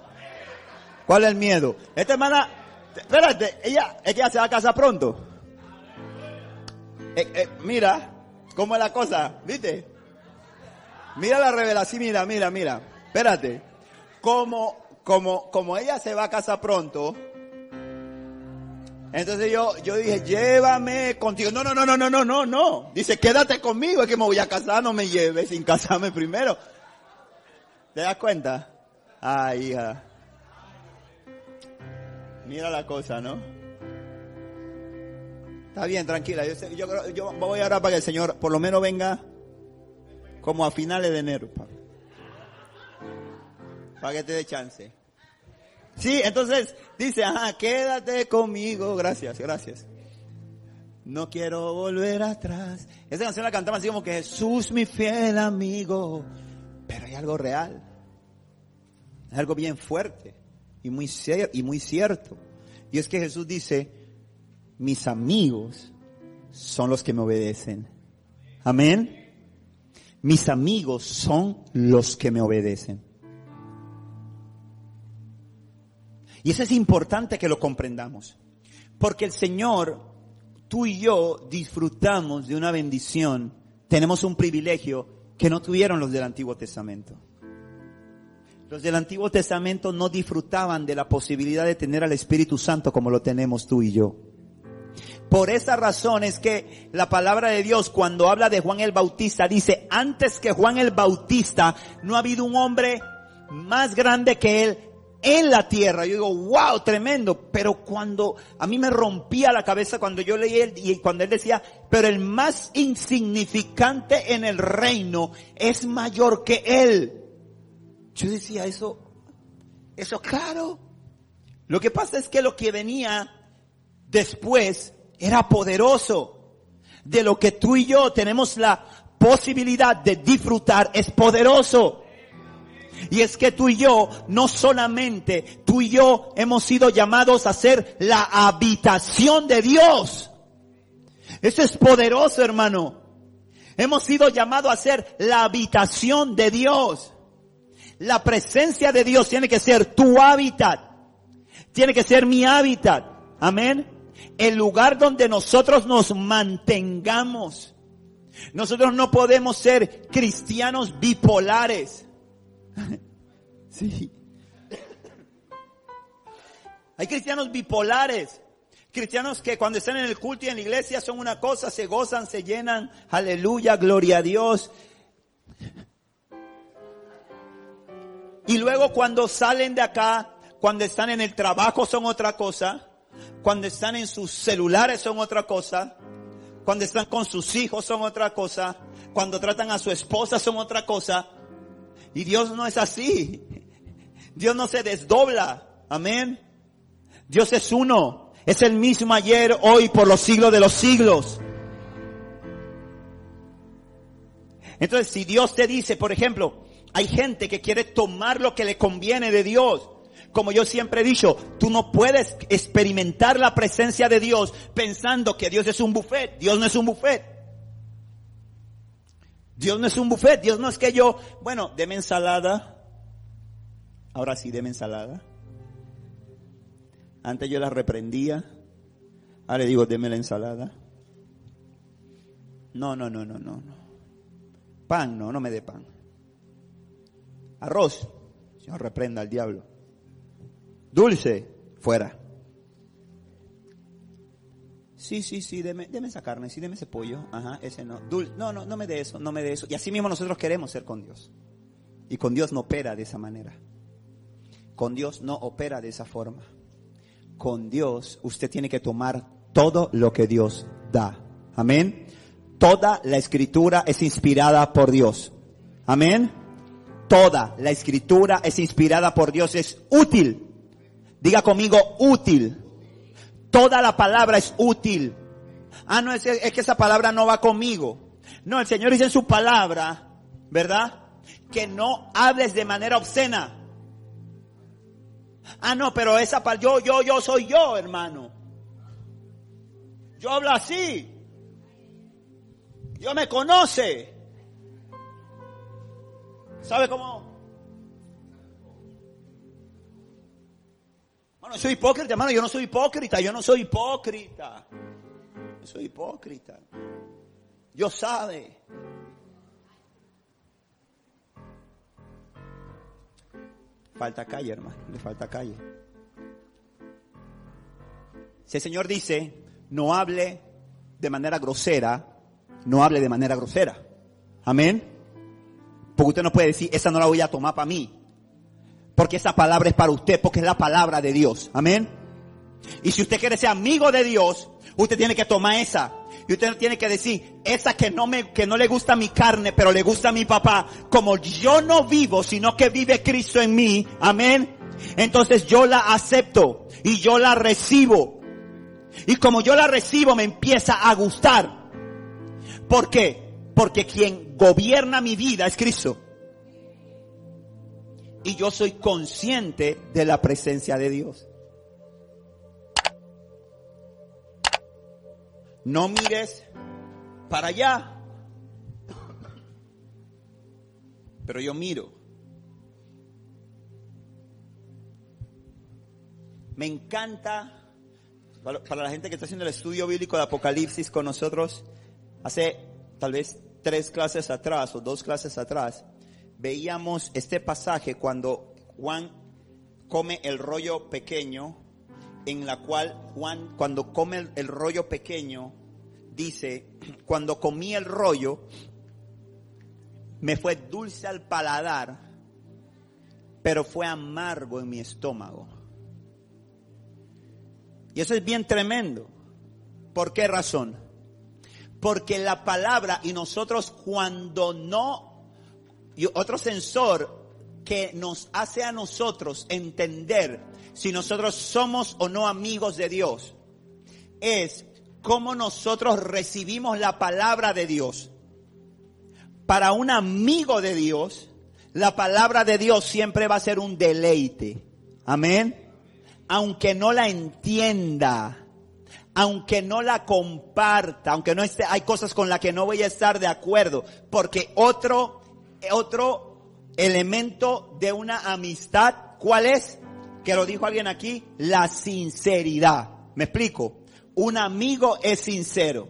S2: ¿Cuál es el miedo? Esta hermana, espérate, ella, que ella se va a casa pronto. Eh, eh, mira, cómo es la cosa, ¿viste? Mira la revelación, mira, mira, mira. Espérate. Como, como, como ella se va a casa pronto, entonces yo, yo dije, llévame contigo. No, no, no, no, no, no, no, no. Dice, quédate conmigo, es que me voy a casar, no me lleves sin casarme primero. ¿Te das cuenta? Ay, hija. Mira la cosa, ¿no? Está bien, tranquila. Yo, yo, yo voy a orar para que el Señor por lo menos venga como a finales de enero. Para, que te dé chance. Sí, entonces dice, ajá, quédate conmigo. Gracias, gracias. No quiero volver atrás. Esa canción la cantamos así como que Jesús mi fiel amigo. Pero hay algo real. Es algo bien fuerte y muy, y muy cierto. Y es que Jesús dice, mis amigos son los que me obedecen. Amén. Mis amigos son los que me obedecen. Y eso es importante que lo comprendamos. Porque el Señor, tú y yo disfrutamos de una bendición, tenemos un privilegio que no tuvieron los del Antiguo Testamento. Los del Antiguo Testamento no disfrutaban de la posibilidad de tener al Espíritu Santo como lo tenemos tú y yo. Por esa razón es que la palabra de Dios cuando habla de Juan el Bautista dice, antes que Juan el Bautista no ha habido un hombre más grande que él en la tierra. Yo digo, wow, tremendo. Pero cuando a mí me rompía la cabeza cuando yo leí él y cuando él decía, pero el más insignificante en el reino es mayor que él. Yo decía, eso, eso claro. Lo que pasa es que lo que venía después era poderoso. De lo que tú y yo tenemos la posibilidad de disfrutar es poderoso. Y es que tú y yo, no solamente tú y yo hemos sido llamados a ser la habitación de Dios. Eso es poderoso, hermano. Hemos sido llamados a ser la habitación de Dios. La presencia de Dios tiene que ser tu hábitat. Tiene que ser mi hábitat. Amén el lugar donde nosotros nos mantengamos. Nosotros no podemos ser cristianos bipolares. Sí. Hay cristianos bipolares. Cristianos que cuando están en el culto y en la iglesia son una cosa, se gozan, se llenan, aleluya, gloria a Dios. Y luego cuando salen de acá, cuando están en el trabajo son otra cosa. Cuando están en sus celulares son otra cosa. Cuando están con sus hijos son otra cosa. Cuando tratan a su esposa son otra cosa. Y Dios no es así. Dios no se desdobla. Amén. Dios es uno. Es el mismo ayer, hoy, por los siglos de los siglos. Entonces, si Dios te dice, por ejemplo, hay gente que quiere tomar lo que le conviene de Dios como yo siempre he dicho, tú no puedes experimentar la presencia de Dios pensando que Dios es un buffet. Dios no es un buffet. Dios no es un buffet. Dios no es que yo, bueno, deme ensalada. Ahora sí, deme ensalada. Antes yo la reprendía. Ahora le digo, deme la ensalada. No, no, no, no, no. Pan, no, no me dé pan. Arroz. Señor, reprenda al diablo. Dulce, fuera. Sí, sí, sí, deme, deme esa carne, sí, deme ese pollo. Ajá, ese no. Dul no, no, no me dé eso, no me dé eso. Y así mismo nosotros queremos ser con Dios. Y con Dios no opera de esa manera. Con Dios no opera de esa forma. Con Dios usted tiene que tomar todo lo que Dios da. Amén. Toda la escritura es inspirada por Dios. Amén. Toda la escritura es inspirada por Dios, es útil. Diga conmigo, útil. Toda la palabra es útil. Ah, no, es, que esa palabra no va conmigo. No, el Señor dice en su palabra, ¿verdad? Que no hables de manera obscena. Ah, no, pero esa palabra, yo, yo, yo soy yo, hermano. Yo hablo así. Dios me conoce. ¿Sabe cómo? Bueno, soy hipócrita, hermano. Yo no soy hipócrita. Yo no soy hipócrita. No soy hipócrita. Dios sabe. Falta calle, hermano. Le falta calle. Si el Señor dice, no hable de manera grosera, no hable de manera grosera. Amén. Porque usted no puede decir, esa no la voy a tomar para mí. Porque esa palabra es para usted, porque es la palabra de Dios. Amén. Y si usted quiere ser amigo de Dios, usted tiene que tomar esa. Y usted tiene que decir, esa que no me, que no le gusta mi carne, pero le gusta a mi papá. Como yo no vivo, sino que vive Cristo en mí. Amén. Entonces yo la acepto y yo la recibo. Y como yo la recibo, me empieza a gustar. ¿Por qué? Porque quien gobierna mi vida es Cristo. Y yo soy consciente de la presencia de Dios. No mires para allá. Pero yo miro. Me encanta, para la gente que está haciendo el estudio bíblico de Apocalipsis con nosotros, hace tal vez tres clases atrás o dos clases atrás, veíamos este pasaje cuando Juan come el rollo pequeño, en la cual Juan, cuando come el, rollo pequeño, dice, cuando comí el rollo, me fue dulce al paladar, pero fue amargo en mi estómago. Y eso es bien tremendo. ¿Por qué razón? Porque la palabra y nosotros cuando no, y otro sensor que nos hace a nosotros entender si nosotros somos o no amigos de Dios, es cómo nosotros recibimos la palabra de Dios. Para un amigo de Dios, la palabra de Dios siempre va a ser un deleite. Amén. Aunque no la entienda, aunque no la comparta, aunque no esté, hay cosas con las que no voy a estar de acuerdo, porque otro, otro elemento de una amistad, ¿cuál es? Que lo dijo alguien aquí, la sinceridad. ¿Me explico? Un amigo es sincero.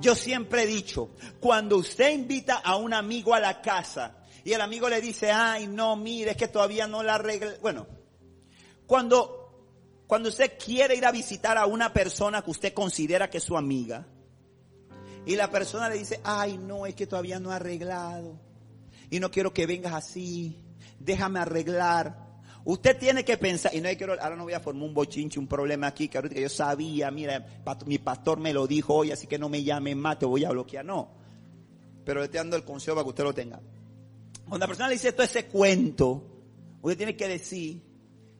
S2: Yo siempre he dicho, cuando usted invita a un amigo a la casa y el amigo le dice, ay, no, mire, es que todavía no la arreglé. Bueno, cuando, cuando usted quiere ir a visitar a una persona que usted considera que es su amiga y la persona le dice, ay, no, es que todavía no ha arreglado y no quiero que vengas así, déjame arreglar. Usted tiene que pensar, y no quiero, ahora no voy a formar un bochinche, un problema aquí, que ahorita yo sabía, mira, mi pastor me lo dijo hoy, así que no me llamen más, te voy a bloquear. No. Pero le estoy dando el consejo para que usted lo tenga. Cuando la persona le dice todo ese cuento, usted tiene que decir,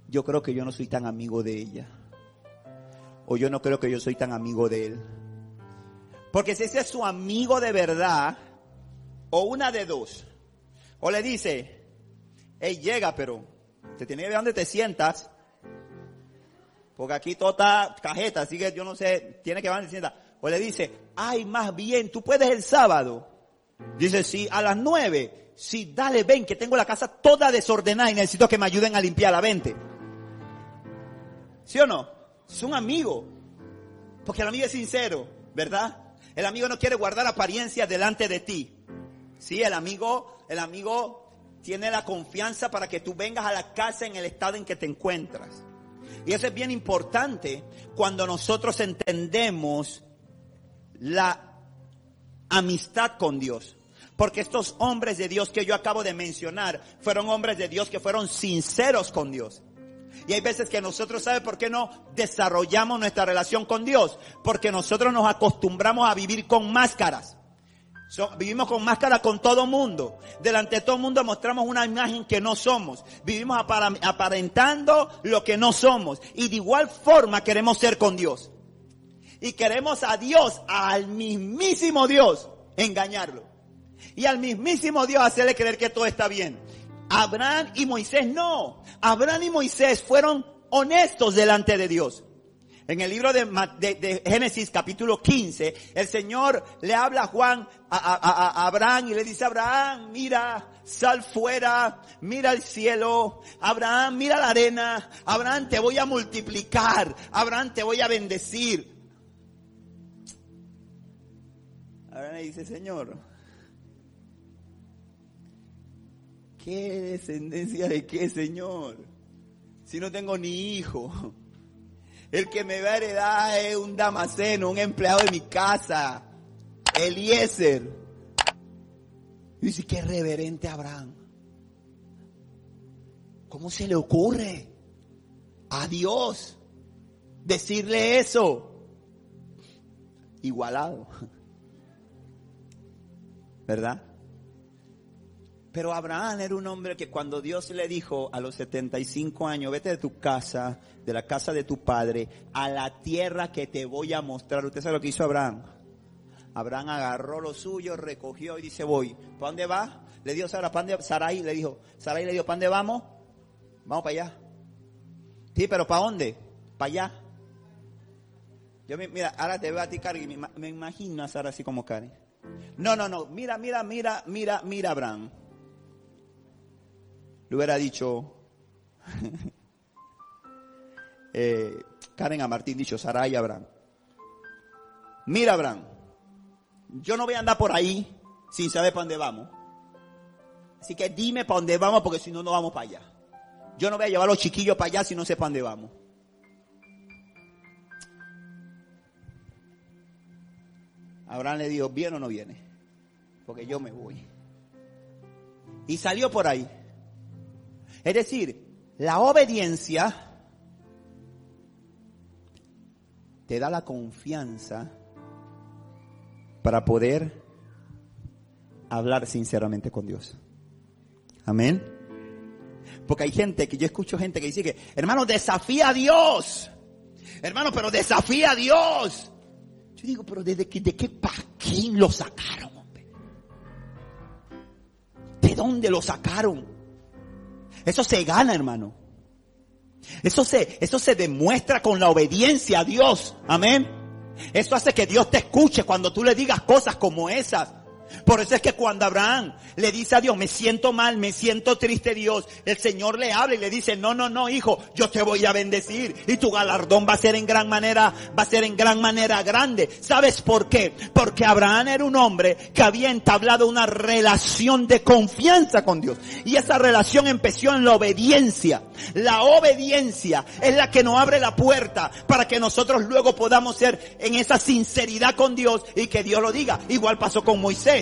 S2: yo creo que yo no soy tan amigo de ella. O yo no creo que yo soy tan amigo de él. Porque si ese es su amigo de verdad, o una de dos, o le dice, él llega, pero te tiene que ver dónde te sientas. Porque aquí está cajeta, así que yo no sé, tiene que ver dónde te sientas. O le dice, ay, más bien, tú puedes el sábado. Dice, sí, a las nueve. Sí, dale, ven, que tengo la casa toda desordenada y necesito que me ayuden a limpiarla, vente. ¿Sí o no? Es un amigo. Porque el amigo es sincero, ¿verdad? El amigo no quiere guardar apariencia delante de ti. Sí, el amigo, el amigo tiene la confianza para que tú vengas a la casa en el estado en que te encuentras. Y eso es bien importante cuando nosotros entendemos la amistad con Dios. Porque estos hombres de Dios que yo acabo de mencionar fueron hombres de Dios que fueron sinceros con Dios. Y hay veces que nosotros, ¿sabe por qué no desarrollamos nuestra relación con Dios? Porque nosotros nos acostumbramos a vivir con máscaras. Vivimos con máscara con todo mundo. Delante de todo mundo mostramos una imagen que no somos. Vivimos aparentando lo que no somos. Y de igual forma queremos ser con Dios. Y queremos a Dios, al mismísimo Dios, engañarlo. Y al mismísimo Dios hacerle creer que todo está bien. Abraham y Moisés no. Abraham y Moisés fueron honestos delante de Dios. En el libro de, Génesis capítulo 15, el Señor le habla a Juan, a, Abraham y le dice, Abraham, mira, sal fuera, mira el cielo, Abraham, mira la arena, Abraham, te voy a multiplicar, Abraham, te voy a bendecir. Abraham le dice, Señor, ¿Qué descendencia de qué, Señor? Si no tengo ni hijo. El que me va a heredar es un damaseno, un empleado de mi casa. Eliezer. Y dice, qué reverente Abraham. ¿Cómo se le ocurre a Dios decirle eso? Igualado. ¿Verdad? Pero Abraham era un hombre que cuando Dios le dijo a los 75 años, vete de tu casa, de la casa de tu padre, a la tierra que te voy a mostrar. ¿Usted sabe lo que hizo Abraham? Abraham agarró lo suyo, recogió y dice, voy. ¿Para dónde va? Le dio Sara, ¿para dónde? Sarai le dijo, Sarai le dijo, ¿para dónde vamos? Vamos para allá. Sí, pero ¿para dónde? Para allá. Yo mira, ahora te veo a ti, Cari, me, me imagino a Sara así como Cari. No, no, no, mira, mira, mira, mira, mira, Abraham le hubiera dicho, eh, Karen a Martín dicho, Saray Abraham. Mira, Abraham, yo no voy a andar por ahí sin saber para dónde vamos. Así que dime para dónde vamos porque si no, no vamos para allá. Yo no voy a llevar a los chiquillos para allá si no sé para dónde vamos. Abraham le dijo, ¿viene o no viene? Porque yo me voy. Y salió por ahí. Es decir, la obediencia te da la confianza para poder hablar sinceramente con Dios. Amén. Porque hay gente que yo escucho gente que dice que, hermano, desafía a Dios. Hermano, pero desafía a Dios. Yo digo, pero ¿desde que, de qué paquín lo sacaron, hombre? ¿De dónde lo sacaron? Eso se gana, hermano. Eso se, eso se demuestra con la obediencia a Dios. Amén. Eso hace que Dios te escuche cuando tú le digas cosas como esas. Por eso es que cuando Abraham le dice a Dios, me siento mal, me siento triste Dios, el Señor le habla y le dice, no, no, no, hijo, yo te voy a bendecir y tu galardón va a ser en gran manera, va a ser en gran manera grande. ¿Sabes por qué? Porque Abraham era un hombre que había entablado una relación de confianza con Dios. Y esa relación empezó en la obediencia. La obediencia es la que nos abre la puerta para que nosotros luego podamos ser en esa sinceridad con Dios y que Dios lo diga. Igual pasó con Moisés.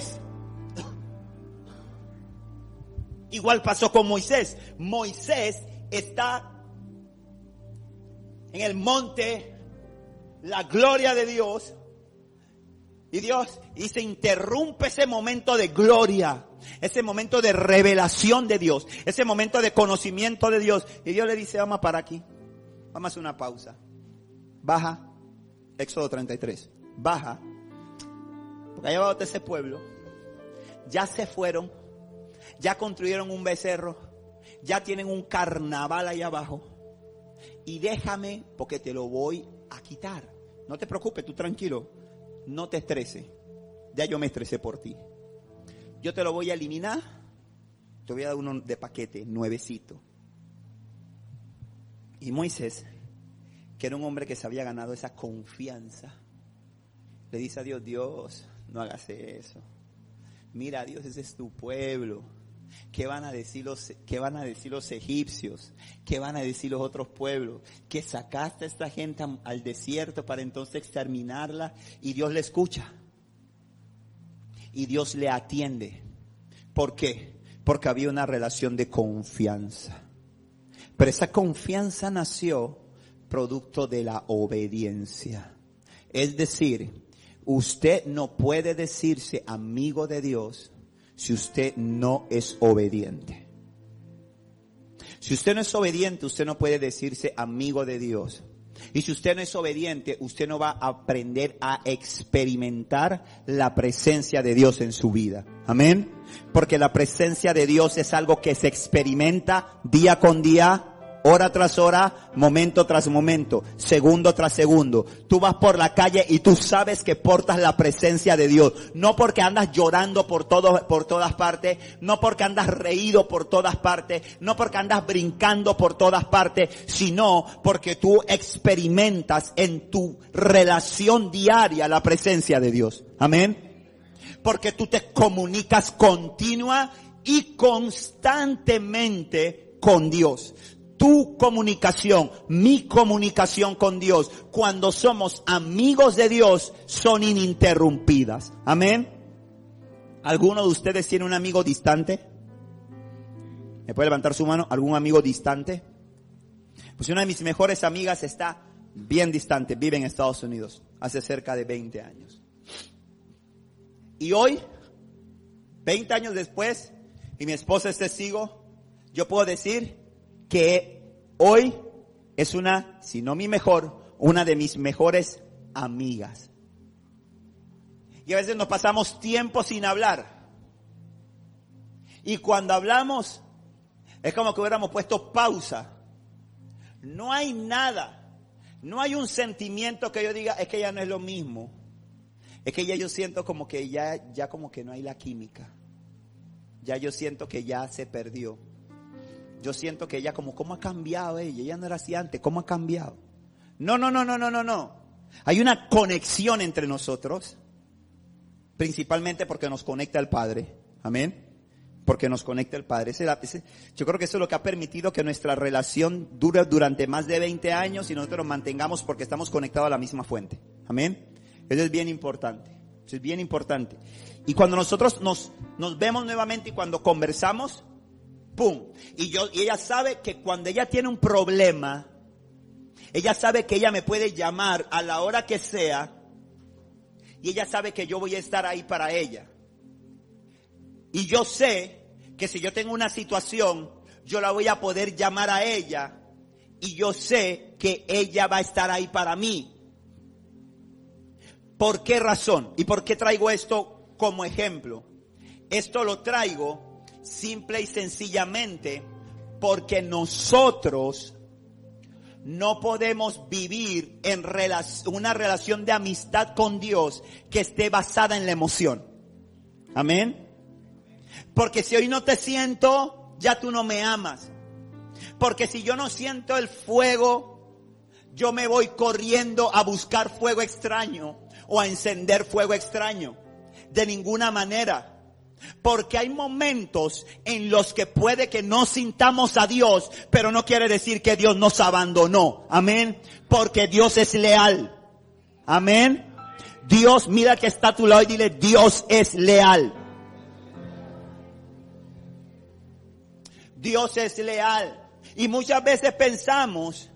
S2: Igual pasó con Moisés. Moisés está en el monte, la gloria de Dios. Y Dios, y se interrumpe ese momento de gloria, ese momento de revelación de Dios, ese momento de conocimiento de Dios. Y Dios le dice, vamos para aquí, vamos a hacer una pausa. Baja, Éxodo 33, baja, porque allá abajo ese pueblo, ya se fueron ya construyeron un becerro, ya tienen un carnaval ahí abajo. Y déjame porque te lo voy a quitar. No te preocupes, tú tranquilo, no te estreses. Ya yo me estresé por ti. Yo te lo voy a eliminar. Te voy a dar uno de paquete, nuevecito. Y Moisés, que era un hombre que se había ganado esa confianza, le dice a Dios, Dios, no hagas eso. Mira, Dios, ese es tu pueblo ¿Qué van a decir los, qué van a decir los egipcios? ¿Qué van a decir los otros pueblos? Que sacaste a esta gente al desierto para entonces exterminarla y Dios le escucha. Y Dios le atiende. ¿Por qué? Porque había una relación de confianza. Pero esa confianza nació producto de la obediencia. Es decir, usted no puede decirse amigo de Dios si usted no es obediente. Si usted no es obediente, usted no puede decirse amigo de Dios. Y si usted no es obediente, usted no va a aprender a experimentar la presencia de Dios en su vida. Amén. Porque la presencia de Dios es algo que se experimenta día con día, hora tras hora, momento tras momento, segundo tras segundo. Tú vas por la calle y tú sabes que portas la presencia de Dios. No porque andas llorando por todo, por todas partes, no porque andas reído por todas partes, no porque andas brincando por todas partes, sino porque tú experimentas en tu relación diaria la presencia de Dios. Amén. Porque tú te comunicas continua y constantemente con Dios tu comunicación, mi comunicación con Dios, cuando somos amigos de Dios, son ininterrumpidas. Amén. ¿Alguno de ustedes tiene un amigo distante? ¿Me puede levantar su mano? ¿Algún amigo distante? Pues una de mis mejores amigas está bien distante, vive en Estados Unidos, hace cerca de 20 años. Y hoy, 20 años después, y mi esposa es testigo, yo puedo decir que hoy es una, si no mi mejor, una de mis mejores amigas. Y a veces nos pasamos tiempo sin hablar. Y cuando hablamos, es como que hubiéramos puesto pausa. No hay nada. No hay un sentimiento que yo diga, es que ya no es lo mismo. Es que ya yo siento como que ya, ya como que no hay la química. Ya yo siento que ya se perdió yo siento que ella como, ¿cómo ha cambiado ella? Ella no era así antes, ¿cómo ha cambiado? No, no, no, no, no, no, no. Hay una conexión entre nosotros, principalmente porque nos conecta el Padre. Amén. Porque nos conecta el Padre. yo creo que eso es lo que ha permitido que nuestra relación dure durante más de 20 años y nosotros nos mantengamos porque estamos conectados a la misma fuente. Amén. Eso es bien importante. Eso es bien importante. Y cuando nosotros nos, nos vemos nuevamente y cuando conversamos, Y, yo, y ella sabe que cuando ella tiene un problema, ella sabe que ella me puede llamar a la hora que sea y ella sabe que yo voy a estar ahí para ella. Y yo sé que si yo tengo una situación, yo la voy a poder llamar a ella y yo sé que ella va a estar ahí para mí. ¿Por qué razón? ¿Y por qué traigo esto como ejemplo? Esto lo traigo simple y sencillamente porque nosotros no podemos vivir en una relación de amistad con Dios que esté basada en la emoción. Amén. Porque si hoy no te siento, ya tú no me amas. Porque si yo no siento el fuego, yo me voy corriendo a buscar fuego extraño o a encender fuego extraño. De ninguna manera. Porque hay momentos en los que puede que no sintamos a Dios, pero no quiere decir que Dios nos abandonó. Amén. Porque Dios es leal. Amén. Dios, mira que está a tu lado y dile, Dios es leal. Dios es leal. Y muchas veces pensamos,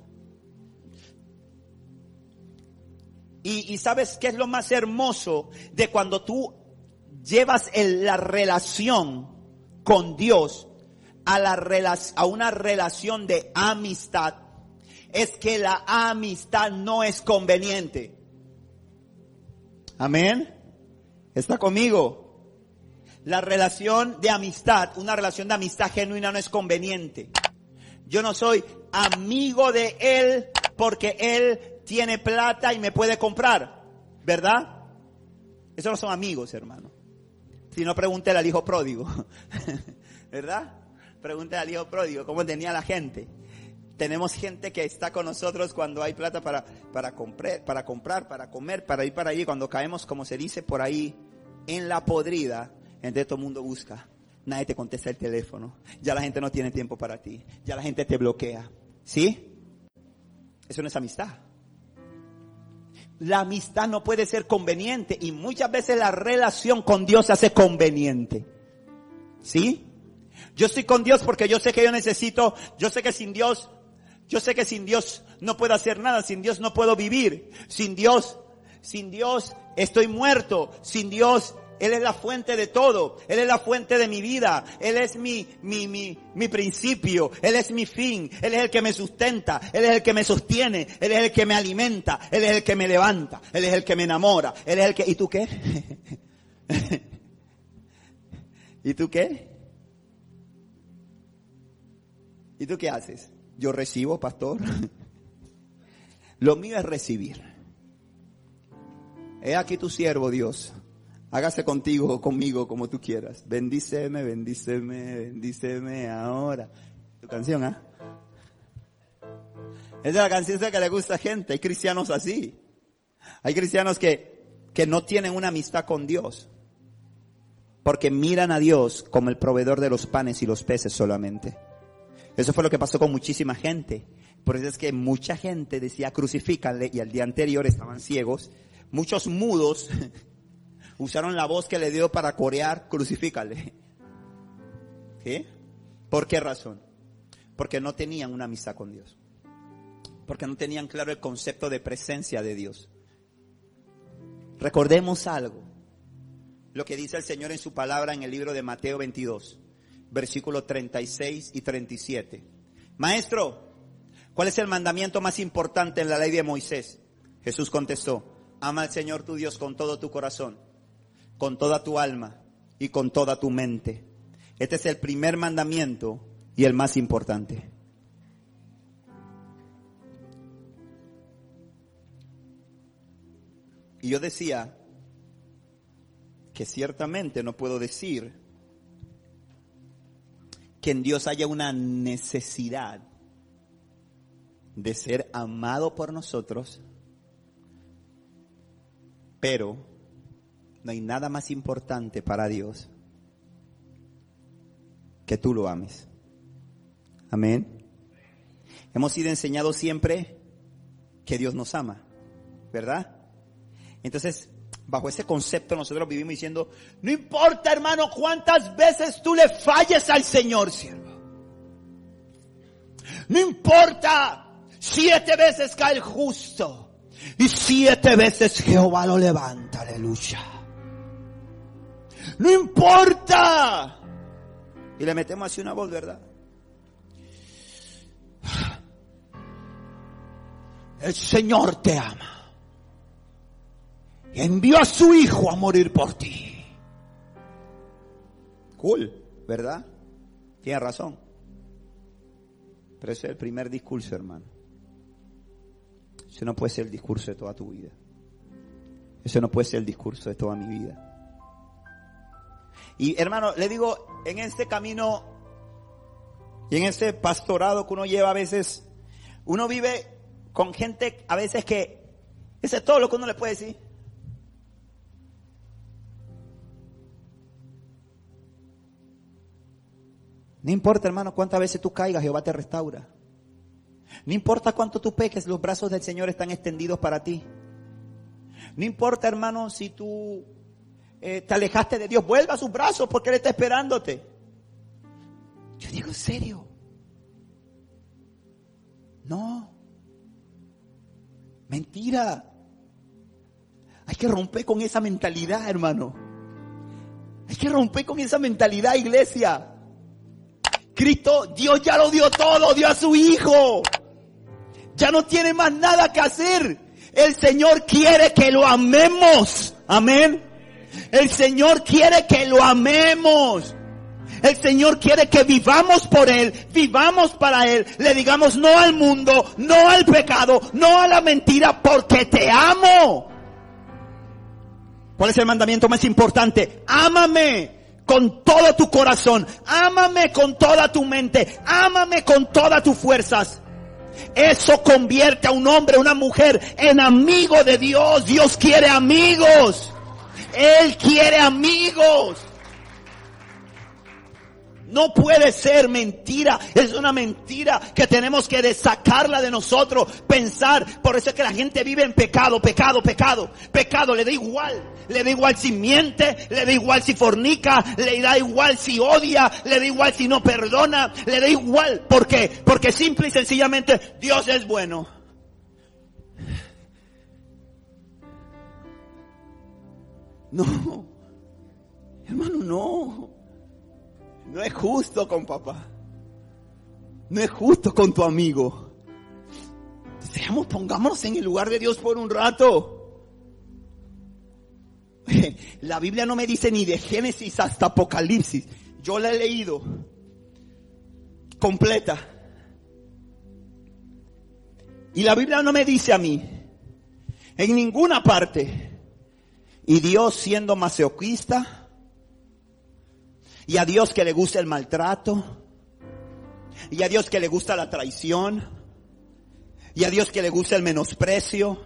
S2: y, y sabes qué es lo más hermoso de cuando tú llevas la relación con Dios a, a una relación de amistad, es que la amistad no es conveniente. Amén. ¿Está conmigo? La relación de amistad, una relación de amistad genuina no es conveniente. Yo no soy amigo de él porque él tiene plata y me puede comprar, ¿verdad? Esos no son amigos, hermano. Si no, pregúntele al hijo pródigo. ¿Verdad? Pregúntele al hijo pródigo cómo tenía la gente. Tenemos gente que está con nosotros cuando hay plata para, para, comprar, para comprar, para comer, para ir para allí. Cuando caemos, como se dice por ahí, en la podrida, entonces todo el mundo busca. nadie te contesta el teléfono, ya la gente no tiene tiempo para ti, ya la gente te bloquea. ¿Sí? Eso no es amistad. La amistad no puede ser conveniente y muchas veces la relación con Dios se hace conveniente. ¿Sí? Yo estoy con Dios porque yo sé que yo necesito, yo sé que sin Dios, yo sé que sin Dios no puedo hacer nada, sin Dios no puedo vivir, sin Dios, sin Dios estoy muerto, sin Dios él es la fuente de todo. Él es la fuente de mi vida. Él es mi, mi, mi, mi principio. Él es mi fin. Él es el que me sustenta. Él es el que me sostiene. Él es el que me alimenta. Él es el que me levanta. Él es el que me enamora. Él es el que, ¿y tú qué? ¿Y tú qué? ¿Y tú qué haces? Yo recibo, pastor. Lo mío es recibir. He aquí tu siervo, Dios. Hágase contigo o conmigo como tú quieras. Bendíceme, bendíceme, bendíceme ahora. Tu canción, ¿ah? Esa es la canción que le gusta a gente. Hay cristianos así. Hay cristianos que, que no tienen una amistad con Dios. Porque miran a Dios como el proveedor de los panes y los peces solamente. Eso fue lo que pasó con muchísima gente. Por eso es que mucha gente decía crucifícale y al día anterior estaban ciegos. Muchos mudos usaron la voz que le dio para corear, crucifícale. ¿Qué? ¿Por qué razón? Porque no tenían una amistad con Dios. Porque no tenían claro el concepto de presencia de Dios. Recordemos algo. Lo que dice el Señor en su palabra en el libro de Mateo 22, versículos 36 y 37. Maestro, ¿cuál es el mandamiento más importante en la ley de Moisés? Jesús contestó, ama al Señor tu Dios con todo tu corazón con toda tu alma y con toda tu mente. Este es el primer mandamiento y el más importante. Y yo decía que ciertamente no puedo decir que en Dios haya una necesidad de ser amado por nosotros, pero no hay nada más importante para Dios que tú lo ames. Amén. Hemos sido enseñados siempre que Dios nos ama, ¿verdad? Entonces, bajo ese concepto nosotros vivimos diciendo, no importa hermano cuántas veces tú le falles al Señor, siervo. No importa, siete veces cae el justo y siete veces Jehová lo levanta, aleluya. No importa. Y le metemos así una voz, ¿verdad? El Señor te ama. Envió a su Hijo a morir por ti. Cool, ¿verdad? Tiene razón. Pero ese es el primer discurso, hermano. Ese no puede ser el discurso de toda tu vida. Ese no puede ser el discurso de toda mi vida. Y hermano, le digo, en este camino y en este pastorado que uno lleva a veces, uno vive con gente a veces que, ese es todo lo que uno le puede decir. No importa, hermano, cuántas veces tú caigas, Jehová te restaura. No importa cuánto tú peques, los brazos del Señor están extendidos para ti. No importa, hermano, si tú eh, te alejaste de Dios, vuelva a sus brazos porque Él está esperándote. Yo digo, ¿en serio? No. Mentira. Hay que romper con esa mentalidad, hermano. Hay que romper con esa mentalidad, iglesia. Cristo, Dios ya lo dio todo, dio a su Hijo. Ya no tiene más nada que hacer. El Señor quiere que lo amemos. Amén. El Señor quiere que lo amemos. El Señor quiere que vivamos por Él, vivamos para Él, le digamos no al mundo, no al pecado, no a la mentira, porque te amo. ¿Cuál es el mandamiento más importante? Ámame con todo tu corazón, ámame con toda tu mente, ámame con todas tus fuerzas. Eso convierte a un hombre, una mujer en amigo de Dios. Dios quiere amigos. Él quiere amigos. No puede ser mentira. Es una mentira que tenemos que sacarla de nosotros. Pensar. Por eso es que la gente vive en pecado, pecado, pecado. Pecado le da igual. Le da igual si miente, le da igual si fornica, le da igual si odia, le da igual si no perdona, le da igual. ¿Por qué? Porque simple y sencillamente Dios es bueno. No, hermano, no. No es justo con papá. No es justo con tu amigo. Seamos, pongámonos en el lugar de Dios por un rato. La Biblia no me dice ni de Génesis hasta Apocalipsis. Yo la he leído completa. Y la Biblia no me dice a mí, en ninguna parte, y Dios siendo masoquista, y a Dios que le gusta el maltrato, y a Dios que le gusta la traición, y a Dios que le gusta el menosprecio,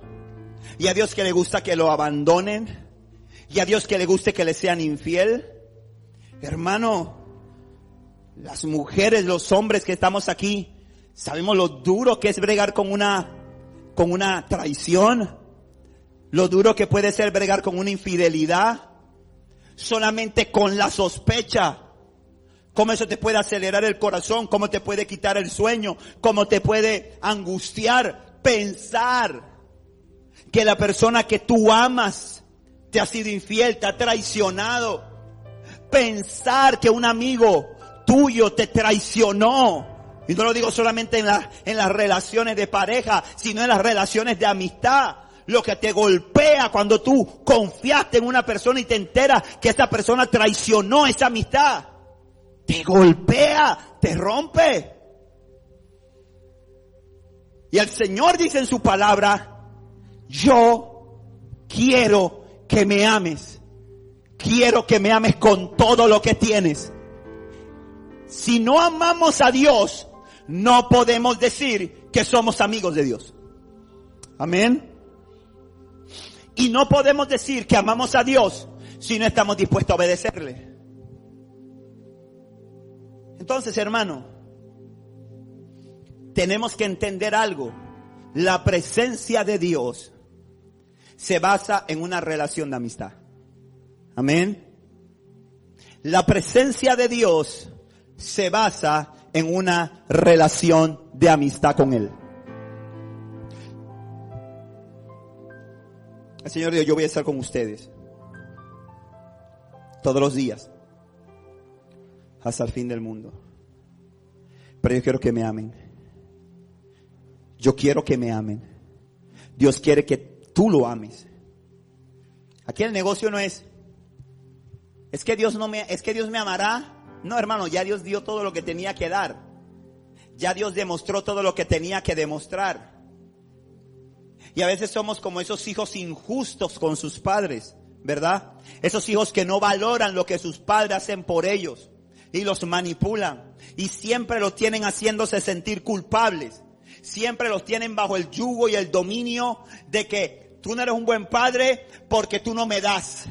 S2: y a Dios que le gusta que lo abandonen, y a Dios que le guste que le sean infiel. Hermano, las mujeres, los hombres que estamos aquí, sabemos lo duro que es bregar con una, con una traición, lo duro que puede ser bregar con una infidelidad, solamente con la sospecha. Cómo eso te puede acelerar el corazón, cómo te puede quitar el sueño, cómo te puede angustiar, pensar que la persona que tú amas te ha sido infiel, te ha traicionado. Pensar que un amigo tuyo te traicionó. Y no lo digo solamente en, en las relaciones de pareja, sino en las relaciones de amistad. Lo que te golpea cuando tú confiaste en una persona y te enteras que esta persona traicionó esa amistad. Te golpea, te rompe. Y el Señor dice en su palabra, yo quiero que me ames. Quiero que me ames con todo lo que tienes. Si no amamos a Dios, no podemos decir que somos amigos de Dios. Amén. Y no podemos decir que amamos a Dios si no estamos dispuestos a obedecerle. Entonces, hermano, tenemos que entender algo. La presencia de Dios se basa en una relación de amistad. Amén. La presencia de Dios se basa en una relación de amistad con Él. El Señor dijo, yo voy a estar con ustedes todos los días hasta el fin del mundo. Pero yo quiero que me amen. Yo quiero que me amen. Dios quiere que tú lo ames. Aquí el negocio no es, es que Dios no me, es que Dios me amará. No, hermano, ya Dios dio todo lo que tenía que dar. Ya Dios demostró todo lo que tenía que demostrar. Y a veces somos como esos hijos injustos con sus padres, ¿verdad? Esos hijos que no valoran lo que sus padres hacen por ellos y los manipulan y siempre los tienen haciéndose sentir culpables. Siempre los tienen bajo el yugo y el dominio de que Tú no eres un buen padre porque tú no me das.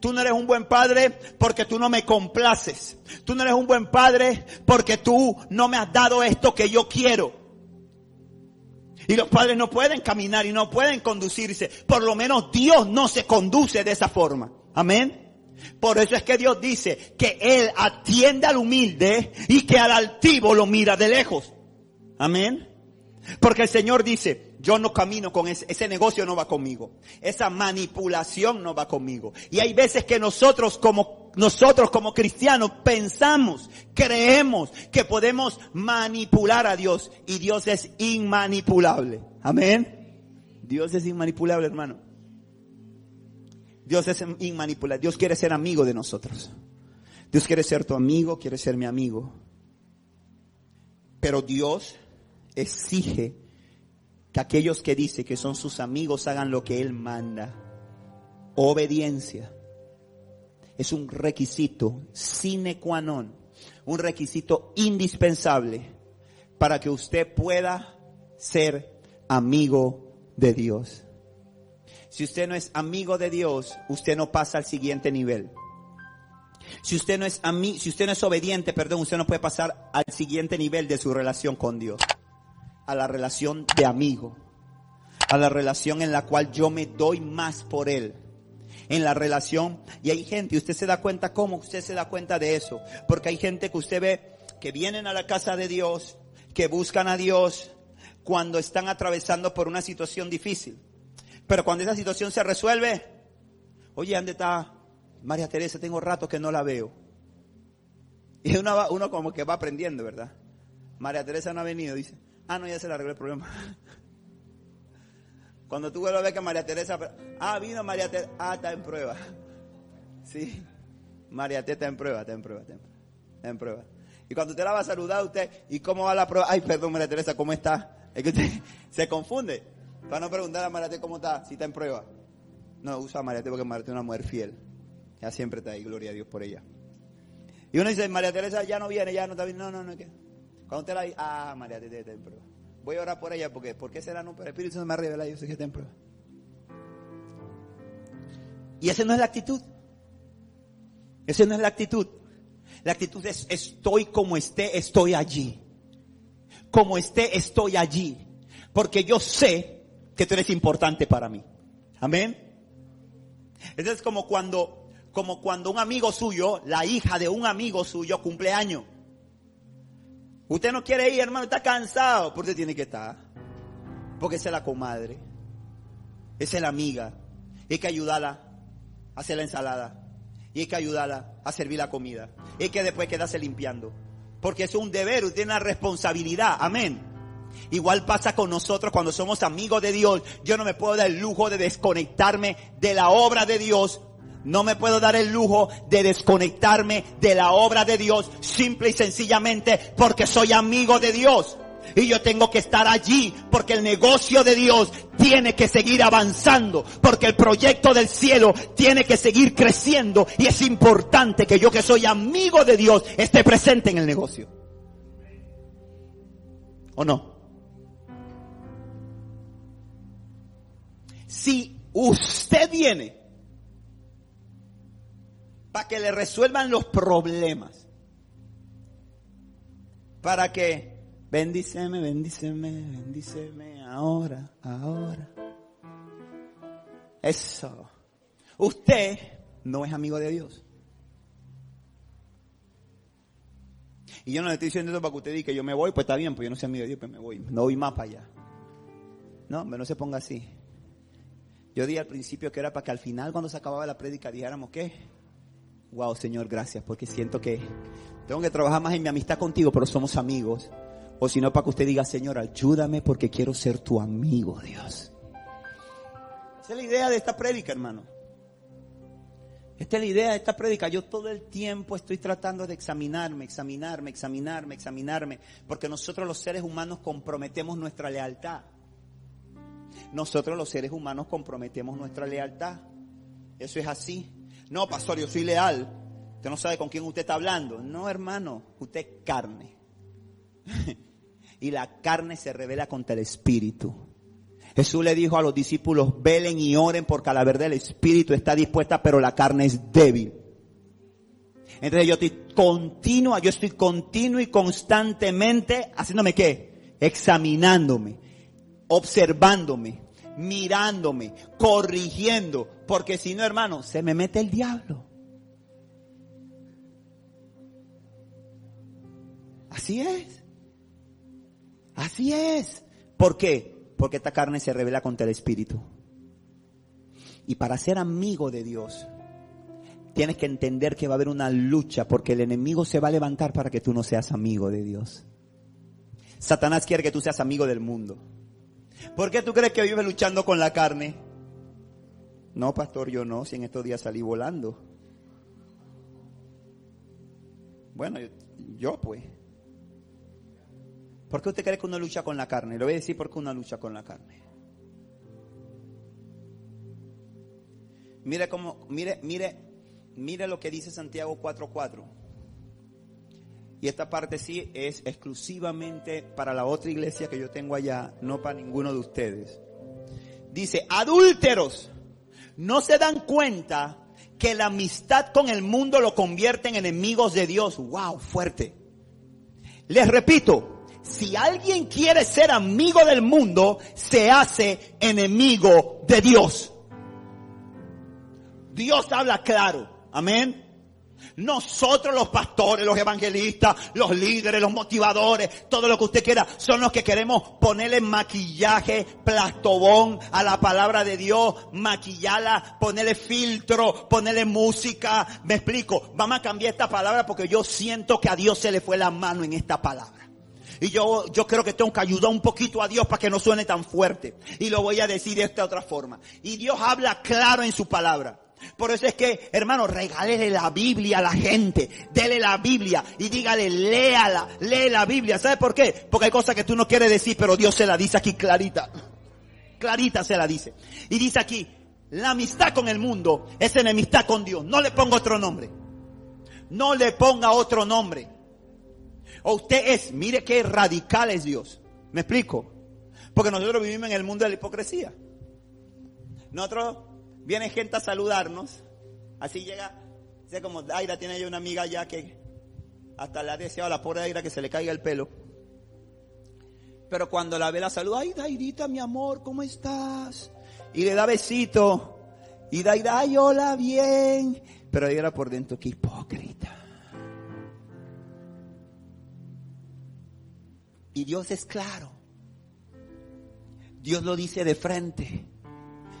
S2: Tú no eres un buen padre porque tú no me complaces. Tú no eres un buen padre porque tú no me has dado esto que yo quiero. Y los padres no pueden caminar y no pueden conducirse. Por lo menos Dios no se conduce de esa forma. Amén. Por eso es que Dios dice que Él atiende al humilde y que al altivo lo mira de lejos. Amén. Porque el Señor dice, yo no camino con ese, ese negocio no va conmigo. Esa manipulación no va conmigo. Y hay veces que nosotros como, nosotros como cristianos pensamos, creemos que podemos manipular a Dios y Dios es inmanipulable. Amén. Dios es inmanipulable, hermano. Dios es inmanipulable. Dios quiere ser amigo de nosotros. Dios quiere ser tu amigo, quiere ser mi amigo. Pero Dios exige que aquellos que dice que son sus amigos hagan lo que Él manda. Obediencia. Es un requisito sine qua non, un requisito indispensable para que usted pueda ser amigo de Dios. Si usted no es amigo de Dios, usted no pasa al siguiente nivel. Si usted no es a mí, si usted no es obediente, perdón, usted no puede pasar al siguiente nivel de su relación con Dios. A la relación de amigo. A la relación en la cual yo me doy más por Él. En la relación, y hay gente, usted se da cuenta cómo, usted se da cuenta de eso. Porque hay gente que usted ve que vienen a la casa de Dios, que buscan a Dios cuando están atravesando por una situación difícil. Pero cuando esa situación se resuelve, oye, ¿dónde está María Teresa? Tengo rato que no la veo. Y uno, uno como que va aprendiendo, ¿verdad? María Teresa no ha venido, dice. Ah, no, ya se le arregló el problema. Cuando tú vuelves a ver que María Teresa, ah, vino María Teresa, ah, está en prueba. Sí, María Teresa está en prueba, está en prueba, está en prueba. Y cuando usted la va a saludar, usted, ¿y cómo va la prueba? Ay, perdón, María Teresa, ¿cómo está? Es que usted se confunde. Para no preguntar a María Teresa cómo está, si está en prueba. No, usa a María Teresa porque María Teresa es una mujer fiel. Ya siempre está ahí, gloria a Dios por ella. Y uno dice, María Teresa ya no viene, ya no está bien. No, no, no, ¿qué? Cuando usted la dice, ah, María Teresa está en prueba. Voy a orar por ella porque, ¿por qué será no? Pero el Espíritu Santo me ha revelado, yo sé que está en prueba. Y esa no es la actitud. Esa no es la actitud. La actitud es, estoy como esté, estoy allí. Como esté, estoy allí. Porque yo sé que tú eres importante para mí. Amén. Entonces como cuando, como cuando un amigo suyo, la hija de un amigo suyo cumple años. Usted no quiere ir, hermano, está cansado. Porque tiene que estar. Porque esa es la comadre. Esa es la amiga. Hay que ayudarla a hacer la ensalada. Y hay que ayudarla a servir la comida. Y hay que después quedarse limpiando. Porque es un deber, usted tiene una responsabilidad. Amén. Igual pasa con nosotros cuando somos amigos de Dios. Yo no me puedo dar el lujo de desconectarme de la obra de Dios. No me puedo dar el lujo de desconectarme de la obra de Dios simple y sencillamente porque soy amigo de Dios. Y yo tengo que estar allí porque el negocio de Dios tiene que seguir avanzando, porque el proyecto del cielo tiene que seguir creciendo y es importante que yo que soy amigo de Dios esté presente en el negocio. ¿O no? Si usted viene para que le resuelvan los problemas, para que bendíceme, bendíceme, bendíceme ahora, ahora. Eso. Usted no es amigo de Dios. Y yo no le estoy diciendo eso para que usted diga que yo me voy, pues está bien, pues yo no soy amigo de Dios, pues me voy. No voy más para allá. No, no se ponga así. Yo dije al principio que era para que al final, cuando se acababa la prédica, dijéramos que, wow, Señor, gracias, porque siento que tengo que trabajar más en mi amistad contigo, pero somos amigos. O si no, para que usted diga, Señor, ayúdame porque quiero ser tu amigo, Dios. Esa es la idea de esta prédica, hermano. Esta es la idea de esta prédica. Yo todo el tiempo estoy tratando de examinarme, examinarme, examinarme, examinarme, porque nosotros los seres humanos comprometemos nuestra lealtad. Nosotros los seres humanos comprometemos nuestra lealtad. Eso es así. No, pastor, yo soy leal. Usted no sabe con quién usted está hablando. No, hermano, usted es carne. y la carne se revela contra el espíritu. Jesús le dijo a los discípulos, velen y oren porque la verdad el espíritu está dispuesta, pero la carne es débil. Entonces yo estoy continua, yo estoy continuo y constantemente haciéndome qué? Examinándome, observándome, mirándome, corrigiendo, porque si no, hermano, se me mete el diablo. Así es. Así es. ¿Por qué? Porque esta carne se revela contra el Espíritu. Y para ser amigo de Dios, tienes que entender que va a haber una lucha porque el enemigo se va a levantar para que tú no seas amigo de Dios. Satanás quiere que tú seas amigo del mundo. ¿Por qué tú crees que vives luchando con la carne? No, pastor, yo no, si en estos días salí volando. Bueno, yo, pues. ¿Por qué usted cree que uno lucha con la carne? Le voy a decir por qué uno lucha con la carne. Mire cómo, mire, mire, mire lo que dice Santiago 4:4. Y esta parte sí es exclusivamente para la otra iglesia que yo tengo allá, no para ninguno de ustedes. Dice, adúlteros, no se dan cuenta que la amistad con el mundo lo convierte en enemigos de Dios. Wow, fuerte. Les repito, si alguien quiere ser amigo del mundo, se hace enemigo de Dios. Dios habla claro. Amén. Nosotros los pastores, los evangelistas, los líderes, los motivadores, todo lo que usted quiera, son los que queremos ponerle maquillaje, plastobón a la palabra de Dios, maquillarla, ponerle filtro, ponerle música. Me explico, vamos a cambiar esta palabra porque yo siento que a Dios se le fue la mano en esta palabra. Y yo, yo creo que tengo que ayudar un poquito a Dios para que no suene tan fuerte. Y lo voy a decir de esta otra forma. Y Dios habla claro en su palabra. Por eso es que, hermano, regálele la Biblia a la gente. Dele la Biblia y dígale, léala, lee la Biblia. ¿Sabe por qué? Porque hay cosas que tú no quieres decir, pero Dios se la dice aquí clarita. Clarita se la dice. Y dice aquí, la amistad con el mundo es enemistad con Dios. No le ponga otro nombre. No le ponga otro nombre. O usted es, mire qué radical es Dios. ¿Me explico? Porque nosotros vivimos en el mundo de la hipocresía. Nosotros viene gente a saludarnos. Así llega, sé como Aira tiene una amiga ya que hasta le ha deseado a la pobre Aira que se le caiga el pelo. Pero cuando la ve la saluda, ay Dairita, mi amor, ¿cómo estás? Y le da besito. Y Daira, ay hola, bien. Pero era por dentro, qué hipócrita. Y Dios es claro. Dios lo dice de frente.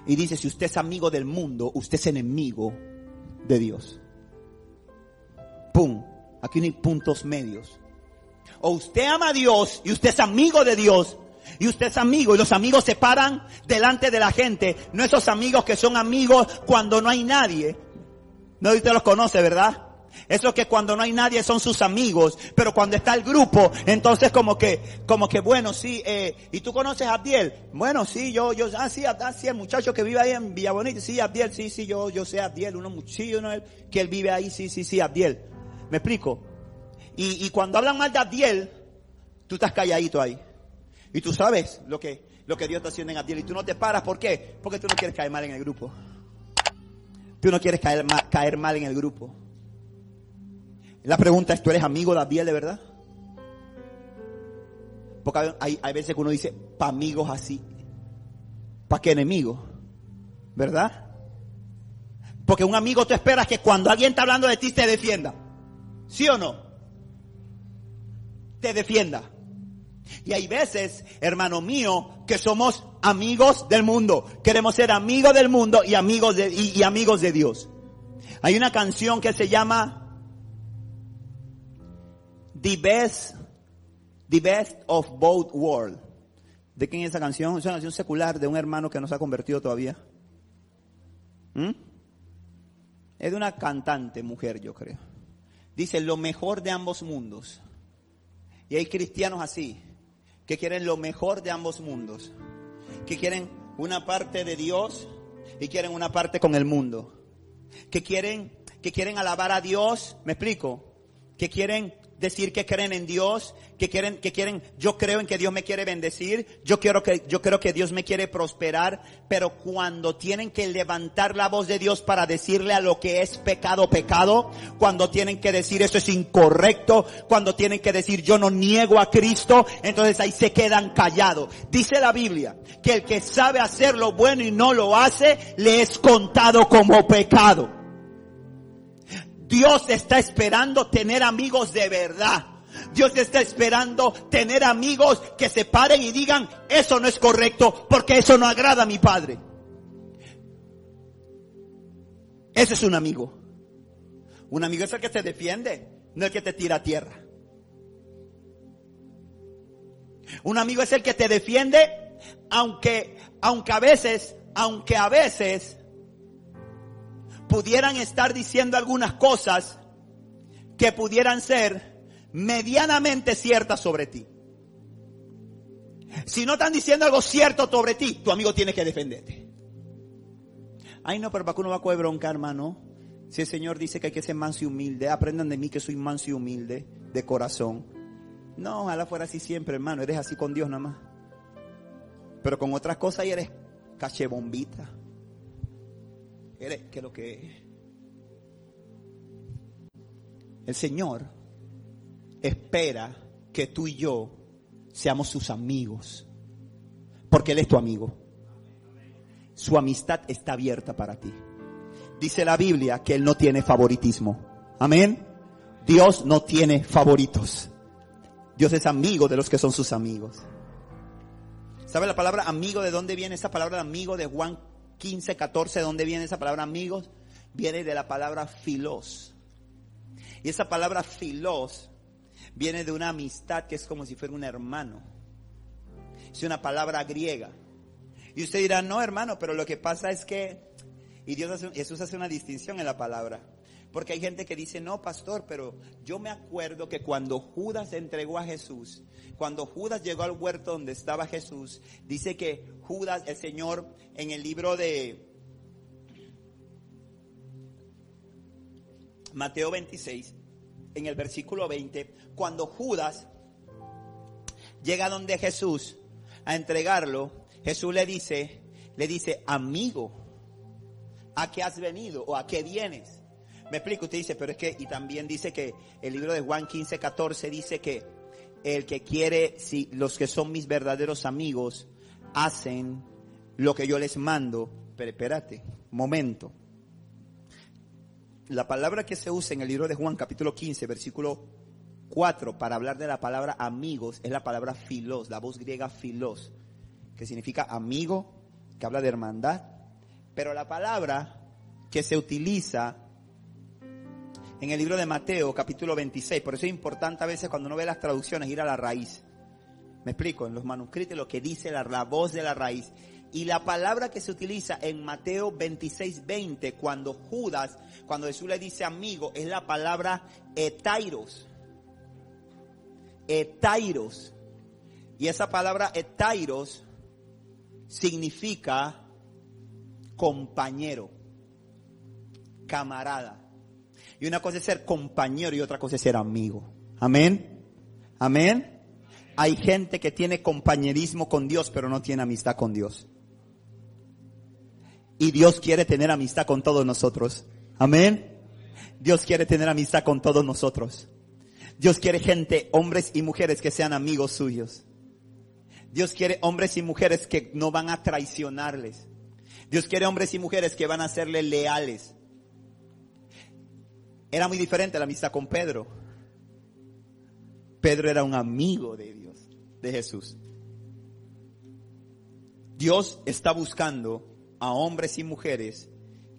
S2: Y dice, si usted es amigo del mundo, usted es enemigo de Dios. ¡Pum! Aquí no hay puntos medios. O usted ama a Dios y usted es amigo de Dios. Y usted es amigo y los amigos se paran delante de la gente. No esos amigos que son amigos cuando no hay nadie. No, usted los conoce, ¿verdad? Eso que cuando no hay nadie son sus amigos, pero cuando está el grupo, entonces como que, como que bueno, sí, eh, ¿y tú conoces a Abdiel? Bueno, sí, yo, yo, ah, sí, ah, el muchacho que vive ahí en Villabonita, sí, Abdiel, sí, sí, yo, yo sé Abdiel, uno, sí, uno, que él vive ahí, sí, sí, sí, Abdiel. ¿Me explico? Y, cuando hablan mal de Abdiel, tú estás calladito ahí. Y tú sabes lo que, lo que Dios está haciendo en Abdiel y tú no te paras, ¿por qué? Porque tú no quieres caer mal en el grupo. Tú no quieres caer caer mal en el grupo. La pregunta es, ¿tú eres amigo de Abdiel de verdad? Porque hay, veces que uno dice, para amigos así. ¿Para qué enemigos? ¿Verdad? Porque un amigo tú esperas que cuando alguien está hablando de ti te defienda. ¿Sí o no? Te defienda. Y hay veces, hermano mío, que somos amigos del mundo. Queremos ser amigos del mundo y amigos y amigos de Dios. Hay una canción que se llama The Best, the best of Both Worlds. ¿De quién es esa canción? Es una canción secular de un hermano que no se ha convertido todavía. ¿Mm? Es de una cantante mujer, yo creo. Dice lo mejor de ambos mundos. Y hay cristianos así, que quieren lo mejor de ambos mundos. Que quieren una parte de Dios y quieren una parte con el mundo. Que quieren, que quieren alabar a Dios, me explico. Que quieren decir que creen en Dios, que quieren, que quieren, yo creo en que Dios me quiere bendecir, yo quiero que, yo creo que Dios me quiere prosperar, pero cuando tienen que levantar la voz de Dios para decirle a lo que es pecado, pecado, cuando tienen que decir eso es incorrecto, cuando tienen que decir yo no niego a Cristo, entonces ahí se quedan callados. Dice la Biblia que el que sabe hacer lo bueno y no lo hace, le es contado como pecado. Dios está esperando tener amigos de verdad. Dios está esperando tener amigos que se paren y digan, eso no es correcto porque eso no agrada a mi Padre. Ese es un amigo. Un amigo es el que te defiende, no el que te tira a tierra. Un amigo es el que te defiende, aunque, aunque a veces, aunque a veces pudieran estar diciendo algunas cosas que pudieran ser medianamente ciertas sobre ti. Si no están diciendo algo cierto sobre ti, tu amigo tiene que defenderte. Ay, no, pero para que uno va a coger bronca, hermano. Si el Señor dice que hay que ser manso y humilde, aprendan de mí que soy manso y humilde de corazón. No, ojalá fuera así siempre, hermano. Eres así con Dios nada más. Pero con otras cosas y eres cachebombita. Que lo que El Señor espera que tú y yo seamos sus amigos, porque Él es tu amigo. Su amistad está abierta para ti. Dice la Biblia que Él no tiene favoritismo. Amén. Dios no tiene favoritos. Dios es amigo de los que son sus amigos. ¿Sabe la palabra amigo de dónde viene esa palabra amigo de Juan 15, 14? ¿De dónde viene esa palabra amigos? Viene de la palabra filos. Y esa palabra filos viene de una amistad que es como si fuera un hermano. Es una palabra griega. Y usted dirá, no hermano, pero lo que pasa es que, y Dios hace, Jesús hace una distinción en la palabra. Porque hay gente que dice, no, pastor, pero yo me acuerdo que cuando Judas entregó a Jesús, cuando Judas llegó al huerto donde estaba Jesús, dice que Judas, el Señor, en el libro de Mateo 26, en el versículo 20, cuando Judas llega donde Jesús a entregarlo, Jesús le dice, le dice, amigo, ¿a qué has venido o a qué vienes? Me explico, usted dice, pero es que, y también dice que el libro de Juan 15, 14 dice que el que quiere, si los que son mis verdaderos amigos hacen lo que yo les mando, pero espérate, momento. La palabra que se usa en el libro de Juan capítulo 15, versículo 4, para hablar de la palabra amigos, es la palabra filos, la voz griega filos, que significa amigo, que habla de hermandad, pero la palabra que se utiliza en el libro de Mateo, capítulo 26. Por eso es importante a veces cuando uno ve las traducciones ir a la raíz. Me explico, en los manuscritos lo que dice la, voz de la raíz. Y la palabra que se utiliza en Mateo 26, 20, cuando Judas, cuando Jesús le dice amigo, es la palabra etairos. Etairos. Y esa palabra etairos significa compañero, camarada. Y una cosa es ser compañero y otra cosa es ser amigo. Amén. Amén. Hay gente que tiene compañerismo con Dios, pero no tiene amistad con Dios. Y Dios quiere tener amistad con todos nosotros. Amén. Dios quiere tener amistad con todos nosotros. Dios quiere gente, hombres y mujeres que sean amigos suyos. Dios quiere hombres y mujeres que no van a traicionarles. Dios quiere hombres y mujeres que van a serle leales. Era muy diferente la amistad con Pedro. Pedro era un amigo de Dios, de Jesús. Dios está buscando a hombres y mujeres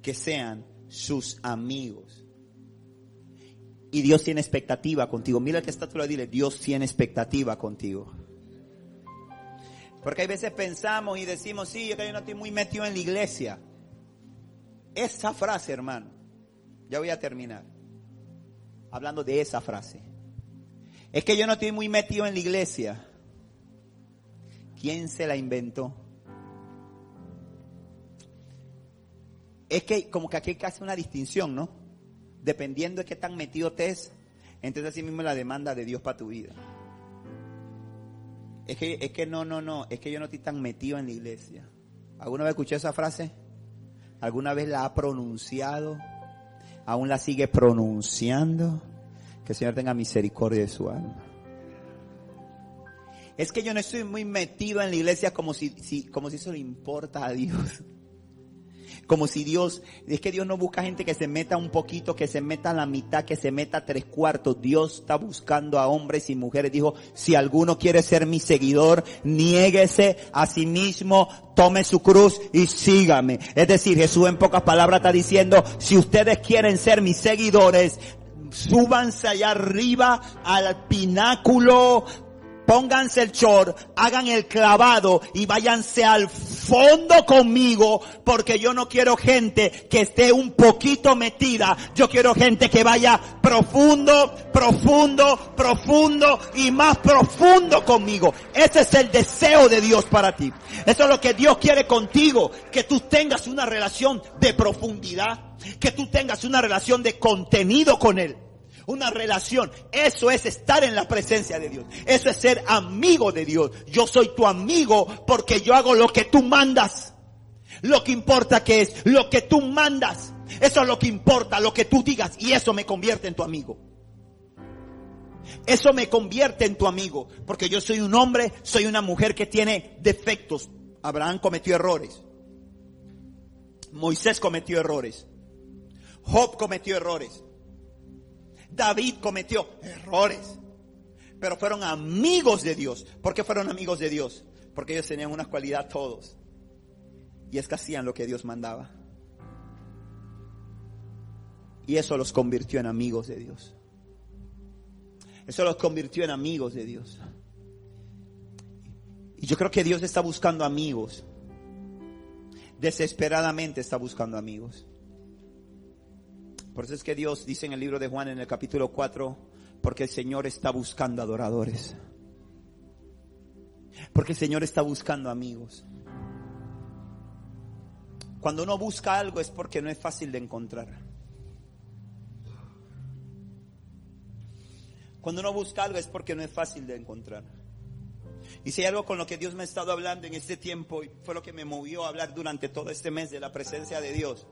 S2: que sean sus amigos. Y Dios tiene expectativa contigo. Mira que le dile, Dios tiene expectativa contigo. Porque hay veces pensamos y decimos, sí, yo no estoy muy metido en la iglesia. Esa frase, hermano, ya voy a terminar hablando de esa frase. Es que yo no estoy muy metido en la iglesia. ¿Quién se la inventó? Es que como que aquí hay que hacer una distinción, ¿no? Dependiendo de qué tan metido te es, entonces así mismo la demanda de Dios para tu vida. Es que, es que no, no, no, es que yo no estoy tan metido en la iglesia. ¿Alguna vez escuché esa frase? ¿Alguna vez la ha pronunciado? Aún la sigue pronunciando, que el Señor tenga misericordia de su alma. Es que yo no estoy muy metido en la iglesia como si, como si eso le importa a Dios. Como si Dios, es que Dios no busca gente que se meta un poquito, que se meta a la mitad, que se meta tres cuartos. Dios está buscando a hombres y mujeres. Dijo, si alguno quiere ser mi seguidor, niéguese a sí mismo, tome su cruz y sígame. Es decir, Jesús en pocas palabras está diciendo, si ustedes quieren ser mis seguidores, súbanse allá arriba al pináculo pónganse el short, hagan el clavado y váyanse al fondo conmigo porque yo no quiero gente que esté un poquito metida. Yo quiero gente que vaya profundo, profundo, profundo y más profundo conmigo. Ese es el deseo de Dios para ti. Eso es lo que Dios quiere contigo, que tú tengas una relación de profundidad, que tú tengas una relación de contenido con Él una relación. Eso es estar en la presencia de Dios. Eso es ser amigo de Dios. Yo soy tu amigo porque yo hago lo que tú mandas. Lo que importa que es lo que tú mandas. Eso es lo que importa, lo que tú digas. Y eso me convierte en tu amigo. Eso me convierte en tu amigo, porque yo soy un hombre, soy una mujer que tiene defectos. Abraham cometió errores. Moisés cometió errores. Job cometió errores. David cometió errores. Pero fueron amigos de Dios. ¿Por qué fueron amigos de Dios? Porque ellos tenían una cualidad todos. Y es que hacían lo que Dios mandaba. Y eso los convirtió en amigos de Dios. Eso los convirtió en amigos de Dios. Y yo creo que Dios está buscando amigos. Desesperadamente está buscando amigos. Por eso es que Dios dice en el libro de Juan en el capítulo 4, porque el Señor está buscando adoradores. Porque el Señor está buscando amigos. Cuando uno busca algo es porque no es fácil de encontrar. Cuando uno busca algo es porque no es fácil de encontrar. Y si hay algo con lo que Dios me ha estado hablando en este tiempo, y fue lo que me movió a hablar durante todo este mes de la presencia de Dios,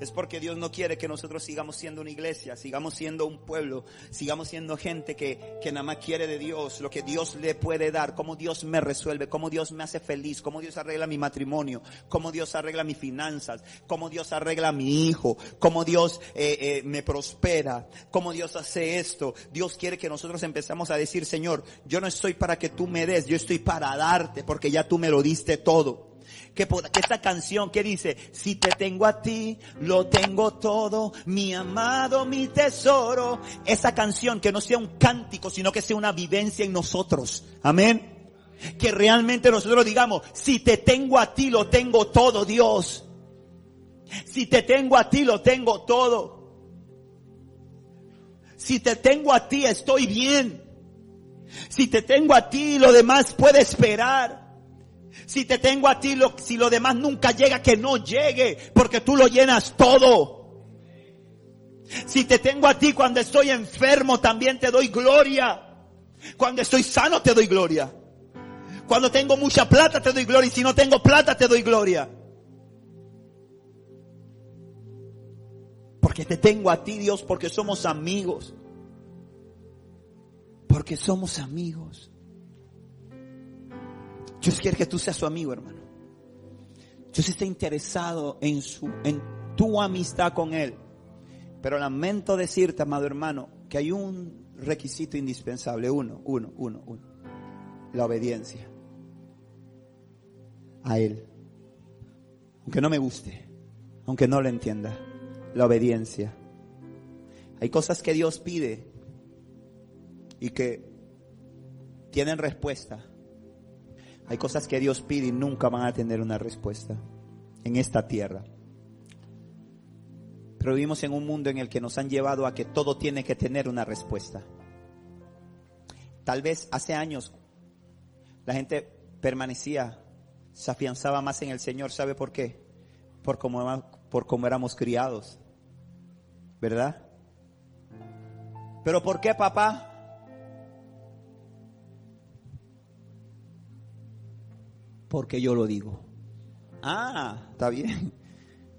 S2: es porque Dios no quiere que nosotros sigamos siendo una iglesia, sigamos siendo un pueblo, sigamos siendo gente que, que nada más quiere de Dios, lo que Dios le puede dar, cómo Dios me resuelve, cómo Dios me hace feliz, cómo Dios arregla mi matrimonio, cómo Dios arregla mis finanzas, cómo Dios arregla a mi hijo, cómo Dios eh, eh, me prospera, cómo Dios hace esto. Dios quiere que nosotros empezamos a decir, Señor, yo no estoy para que tú me des, yo estoy para darte porque ya tú me lo diste todo que, esta canción que dice, si te tengo a ti, lo tengo todo, mi amado, mi tesoro. Esa canción que no sea un cántico, sino que sea una vivencia en nosotros. Amén. Que realmente nosotros digamos, si te tengo a ti, lo tengo todo, Dios. Si te tengo a ti, lo tengo todo. Si te tengo a ti, estoy bien. Si te tengo a ti, lo demás puede esperar. Si te tengo a ti, lo, si lo demás nunca llega, que no llegue, porque tú lo llenas todo. Si te tengo a ti cuando estoy enfermo, también te doy gloria. Cuando estoy sano, te doy gloria. Cuando tengo mucha plata, te doy gloria. Y si no tengo plata, te doy gloria. Porque te tengo a ti, Dios, porque somos amigos. Porque somos amigos. Dios quiere que tú seas su amigo, hermano. Dios está interesado en, su, en tu amistad con Él. Pero lamento decirte, amado hermano, que hay un requisito indispensable. Uno, uno, uno, uno. La obediencia. A Él. Aunque no me guste. Aunque no lo entienda. La obediencia. Hay cosas que Dios pide y que tienen respuesta. Hay cosas que Dios pide y nunca van a tener una respuesta en esta tierra. Pero vivimos en un mundo en el que nos han llevado a que todo tiene que tener una respuesta. Tal vez hace años la gente permanecía, se afianzaba más en el Señor. ¿Sabe por qué? Por cómo, por cómo éramos criados. ¿Verdad? Pero ¿por qué, papá? Porque yo lo digo. Ah, está bien.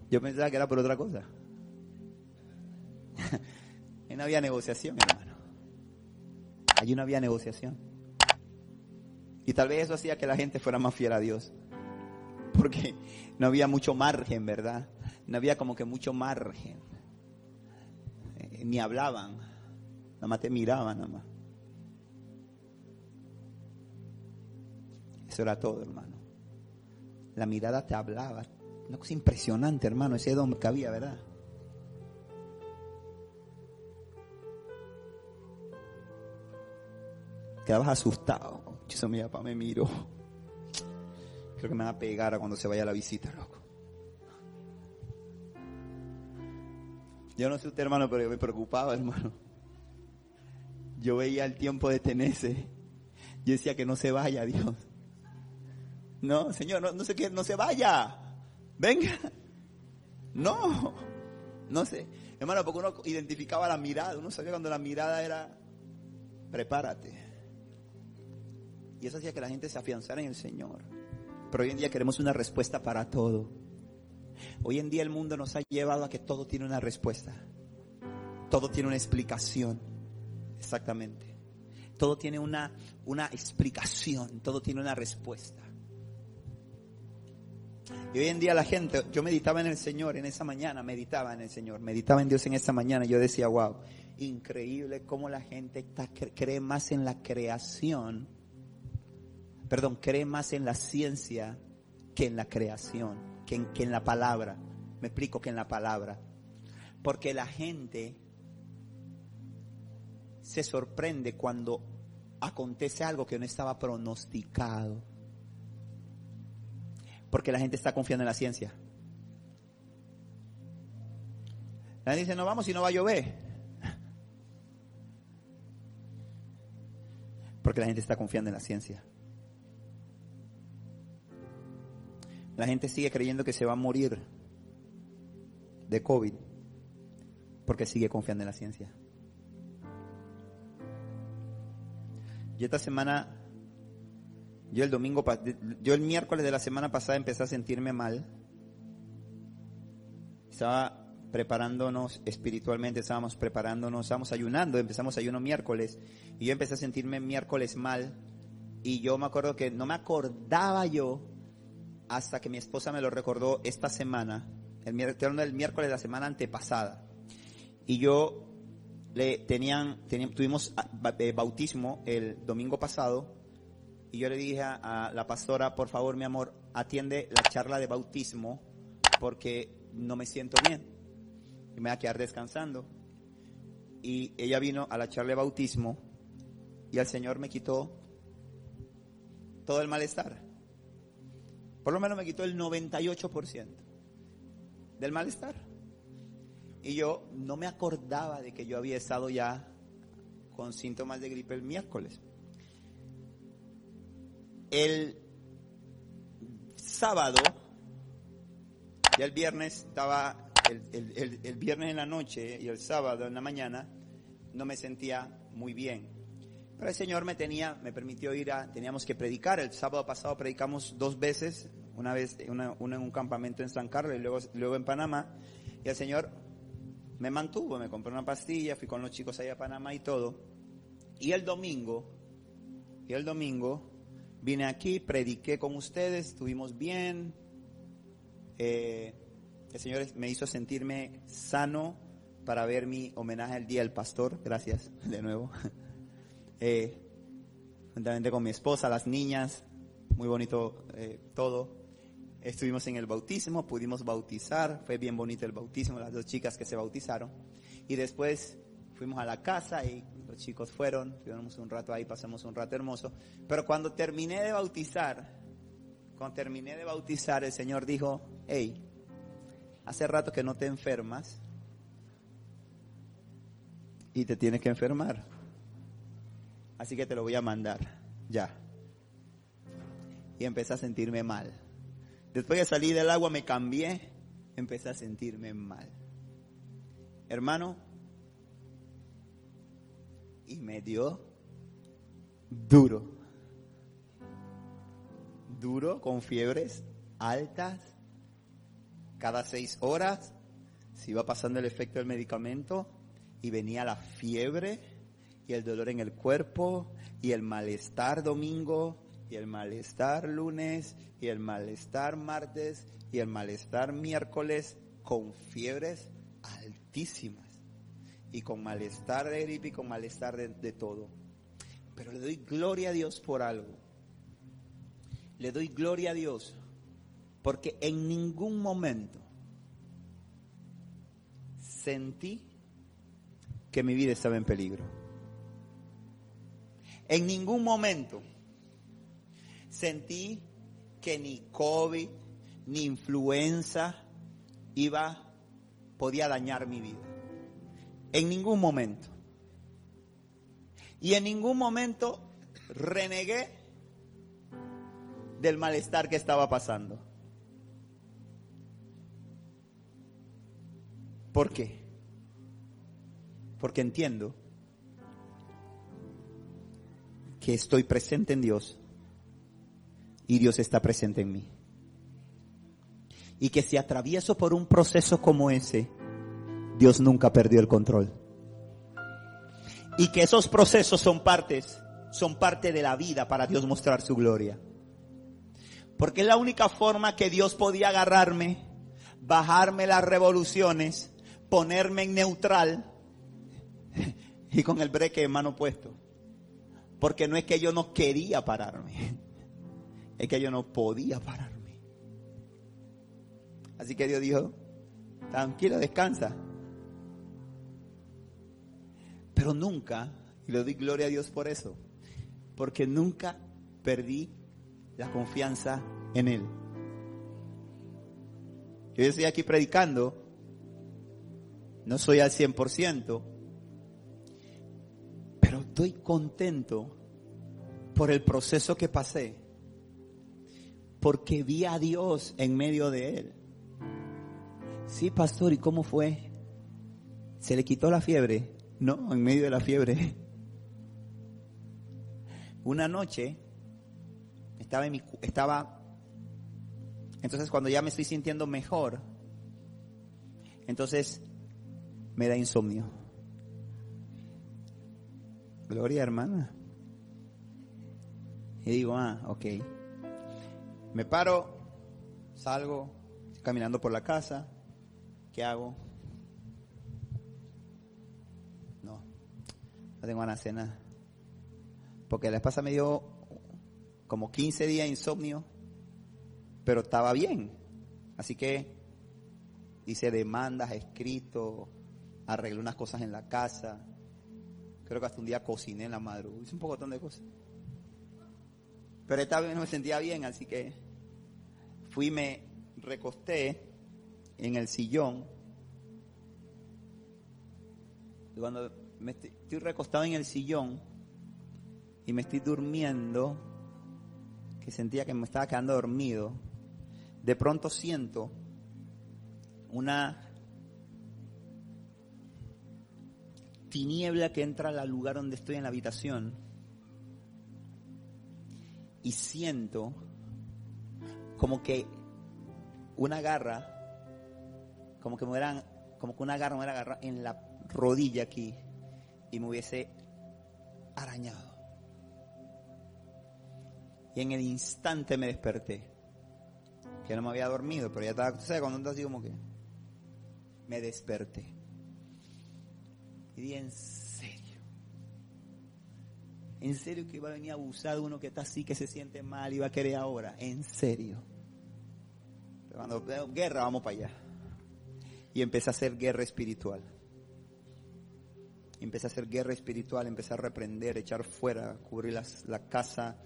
S2: Yo pensaba que era por otra cosa. Ahí no había negociación, hermano. Allí no había negociación. Y tal vez eso hacía que la gente fuera más fiel a Dios. Porque no había mucho margen, ¿verdad? No había como que mucho margen. Eh, ni hablaban. Nada más te miraban, nada más. Eso era todo, hermano. La mirada te hablaba. Una cosa impresionante, hermano, ese don que había, ¿verdad? Quedabas asustado. Eso mi papá me miró. Creo que me va a pegar cuando se vaya a la visita, loco. Yo no sé usted, hermano, pero me preocupaba, hermano. Yo veía el tiempo de tenerse. Yo decía que no se vaya, Dios. No, Señor, no, sé qué, no se vaya. Venga. No, no sé. Hermano, porque uno identificaba la mirada, uno sabía cuando la mirada era, prepárate. Y eso hacía que la gente se afianzara en el Señor. Pero hoy en día queremos una respuesta para todo. Hoy en día el mundo nos ha llevado a que todo tiene una respuesta. Todo tiene una explicación. Exactamente. Todo tiene una, una explicación, todo tiene una respuesta. Y hoy en día la gente, yo meditaba en el Señor en esa mañana, meditaba en el Señor, meditaba en Dios en esa mañana. Yo decía, wow, increíble cómo la gente cree más en la creación, perdón, cree más en la ciencia que en la creación, que en la palabra. Me explico que en la palabra. Porque la gente se sorprende cuando acontece algo que no estaba pronosticado. Porque la gente está confiando en la ciencia. La gente dice, no vamos y no va a llover. Porque la gente está confiando en la ciencia. La gente sigue creyendo que se va a morir de COVID porque sigue confiando en la ciencia. Yo esta semana, yo el domingo, yo el miércoles de la semana pasada empecé a sentirme mal. Estaba preparándonos espiritualmente, estábamos preparándonos, estábamos ayunando, empezamos ayuno miércoles y yo empecé a sentirme miércoles mal y yo me acuerdo que no me acordaba yo hasta que mi esposa me lo recordó esta semana, el, el miércoles de la semana antepasada. Y yo le tenían, tuvimos ah, eh, bautismo el domingo pasado y yo le dije a, la pastora, por favor, mi amor, atiende la charla de bautismo porque no me siento bien y me voy a quedar descansando. Y ella vino a la charla de bautismo y el Señor me quitó todo el malestar. Por lo menos me quitó el 98% del malestar. Y yo no me acordaba de que yo había estado ya con síntomas de gripe el miércoles. El sábado, ya el viernes estaba, el, viernes en la noche y el sábado en la mañana, no me sentía muy bien. Pero el Señor me tenía, me permitió ir a, teníamos que predicar. El sábado pasado predicamos dos veces, una vez una, en un campamento en San Carlos y luego, luego en Panamá. Y el Señor me mantuvo, me compré una pastilla, fui con los chicos allá a Panamá y todo. Y el domingo, y el domingo vine aquí, prediqué con ustedes, estuvimos bien. Eh, el Señor me hizo sentirme sano para ver mi homenaje al Día del Pastor. Gracias de nuevo. Eh, juntamente con mi esposa, las niñas, muy bonito eh, todo. Estuvimos en el bautismo, pudimos bautizar, fue bien bonito el bautismo, las dos chicas que se bautizaron. Y después fuimos a la casa y los chicos fueron, estuvimos un rato ahí, pasamos un rato hermoso. Pero cuando terminé de bautizar, cuando terminé de bautizar, el Señor dijo, hey, hace rato que no te enfermas y te tienes que enfermar. Así que te lo voy a mandar, ya. Y empecé a sentirme mal. Después de salir del agua me cambié, empecé a sentirme mal. Hermano, y me dio duro. Duro, con fiebres altas, cada seis horas se iba pasando el efecto del medicamento y venía la fiebre y el dolor en el cuerpo y el malestar domingo y el malestar lunes y el malestar martes y el malestar miércoles con fiebres altísimas y con malestar de gripe y con malestar de, de todo. Pero le doy gloria a Dios por algo. Le doy gloria a Dios porque en ningún momento sentí que mi vida estaba en peligro. En ningún momento sentí que ni COVID, ni influenza iba, podía dañar mi vida. En ningún momento. Y en ningún momento renegué del malestar que estaba pasando. ¿Por qué? Porque entiendo que estoy presente en Dios y Dios está presente en mí. Y que si atravieso por un proceso como ese, Dios nunca perdió el control. Y que esos procesos son partes son parte de la vida para Dios mostrar su gloria. Porque es la única forma que Dios podía agarrarme, bajarme las revoluciones, ponerme en neutral y con el breque en mano puesto. Porque no es que yo no quería pararme, es que yo no podía pararme. Así que Dios dijo, tranquilo, descansa. Pero nunca, y le doy gloria a Dios por eso, porque nunca perdí la confianza en Él. Yo estoy aquí predicando, no soy al 100%, pero estoy contento por el proceso que pasé, porque vi a Dios en medio de Él. Sí, pastor, ¿y cómo fue? ¿Se le quitó la fiebre? No, en medio de la fiebre. Una noche estaba en mi estaba entonces cuando ya me estoy sintiendo mejor, entonces me da insomnio. Gloria, hermana. Y digo, ah, ok. Me paro, salgo, caminando por la casa. ¿Qué hago? No tengo ganas de nada. Porque la esposa me dio como 15 días de insomnio, pero estaba bien. Así que hice demandas, escrito, arreglé unas cosas en la casa. Creo que hasta un día cociné en la madrugada. Hice un poco de cosas. Pero esta vez no me sentía bien, así que fui y me recosté en el sillón. Cuando me estoy, estoy recostado en el sillón y me estoy durmiendo, que sentía que me estaba quedando dormido, de pronto siento una tiniebla que entra al lugar donde estoy en la habitación y siento como que una garra, como que me hubieran, como que una garra me hubiera agarrado en la rodilla aquí y me hubiese arañado. Y en el instante me desperté. Que no me había dormido, pero ya estaba, tú sabes, cuando así como que me desperté. Y dije, en serio. En serio que iba a venir a abusar de uno que está así, que se siente mal y va a querer ahora. En serio. Pero cuando veo guerra, vamos para allá. Y empecé a hacer guerra espiritual. Empecé a hacer guerra espiritual, empecé a reprender, echar fuera, cubrir las, la casa,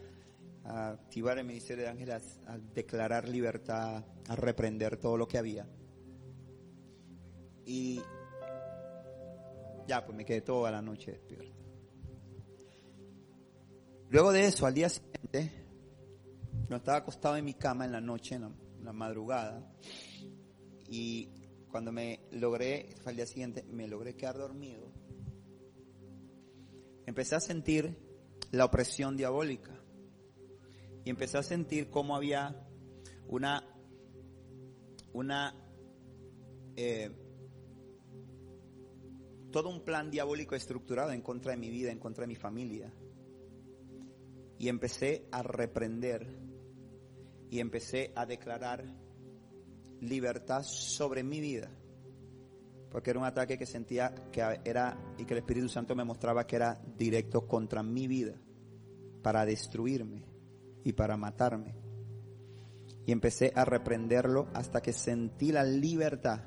S2: a activar el ministerio de ángeles, a declarar libertad, a reprender todo lo que había. Y ya, pues me quedé toda la noche despierto. Luego de eso, al día siguiente, yo estaba acostado en mi cama en la noche, en la, madrugada, y cuando me logré, fue al día siguiente, me logré quedar dormido, empecé a sentir la opresión diabólica y empecé a sentir cómo había una, una, eh, todo un plan diabólico estructurado en contra de mi vida, en contra de mi familia. Y empecé a reprender y empecé a declarar libertad sobre mi vida. Porque era un ataque que sentía que era y que el Espíritu Santo me mostraba que era directo contra mi vida, para destruirme y para matarme. Y empecé a reprenderlo hasta que sentí la libertad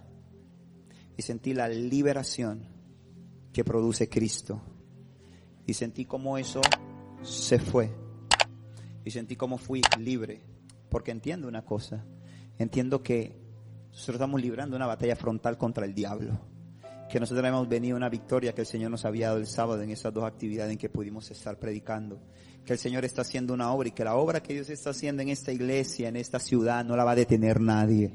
S2: y sentí la liberación que produce Cristo. Y sentí como eso se fue. Y sentí como fui libre. Porque entiendo una cosa. Entiendo que nosotros estamos librando una batalla frontal contra el diablo. Que nosotros hemos venido una victoria que el Señor nos había dado el sábado en esas dos actividades en que pudimos estar predicando. Que el Señor está haciendo una obra y que la obra que Dios está haciendo en esta iglesia, en esta ciudad, no la va a detener nadie.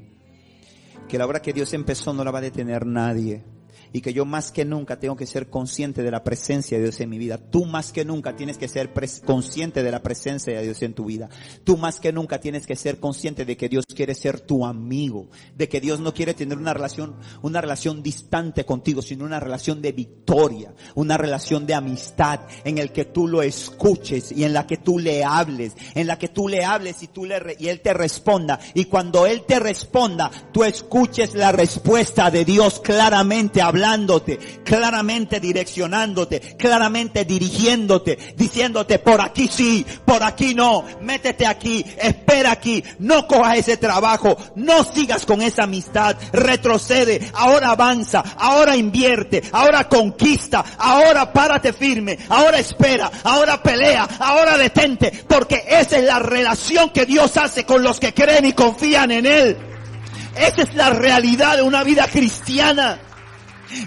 S2: Que la obra que Dios empezó no la va a detener nadie y que yo más que nunca tengo que ser consciente de la presencia de Dios en mi vida. Tú más que nunca tienes que ser consciente de la presencia de Dios en tu vida. Tú más que nunca tienes que ser consciente de que Dios quiere ser tu amigo, de que Dios no quiere tener una relación, una relación distante contigo, sino una relación de victoria, una relación de amistad en el que tú lo escuches y en la que tú le hables, en la que tú le hables y tú le y él te responda y cuando él te responda, tú escuches la respuesta de Dios claramente hablándote, claramente direccionándote, claramente dirigiéndote, diciéndote por aquí sí, por aquí no, métete aquí, espera aquí, no cojas ese trabajo, no sigas con esa amistad, retrocede, ahora avanza, ahora invierte, ahora conquista, ahora párate firme, ahora espera, ahora pelea, ahora detente, porque esa es la relación que Dios hace con los que creen y confían en Él. Esa es la realidad de una vida cristiana.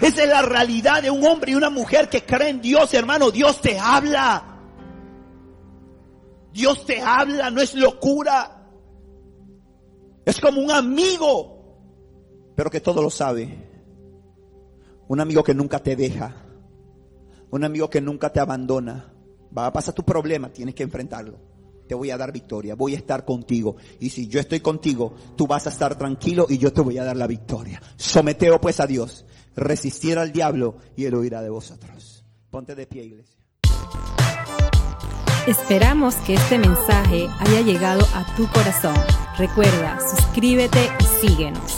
S2: Esa es la realidad de un hombre y una mujer que creen en Dios, hermano. Dios te habla. Dios te habla, no es locura. Es como un amigo, pero que todo lo sabe. Un amigo que nunca te deja. Un amigo que nunca te abandona. Va a pasar tu problema, tienes que enfrentarlo. Te voy a dar victoria, voy a estar contigo. Y si yo estoy contigo, tú vas a estar tranquilo y yo te voy a dar la victoria. Someteo pues a Dios resistir al diablo y él huirá de vosotros. Ponte de pie, iglesia.
S1: Esperamos que este mensaje haya llegado a tu corazón. Recuerda, suscríbete y síguenos.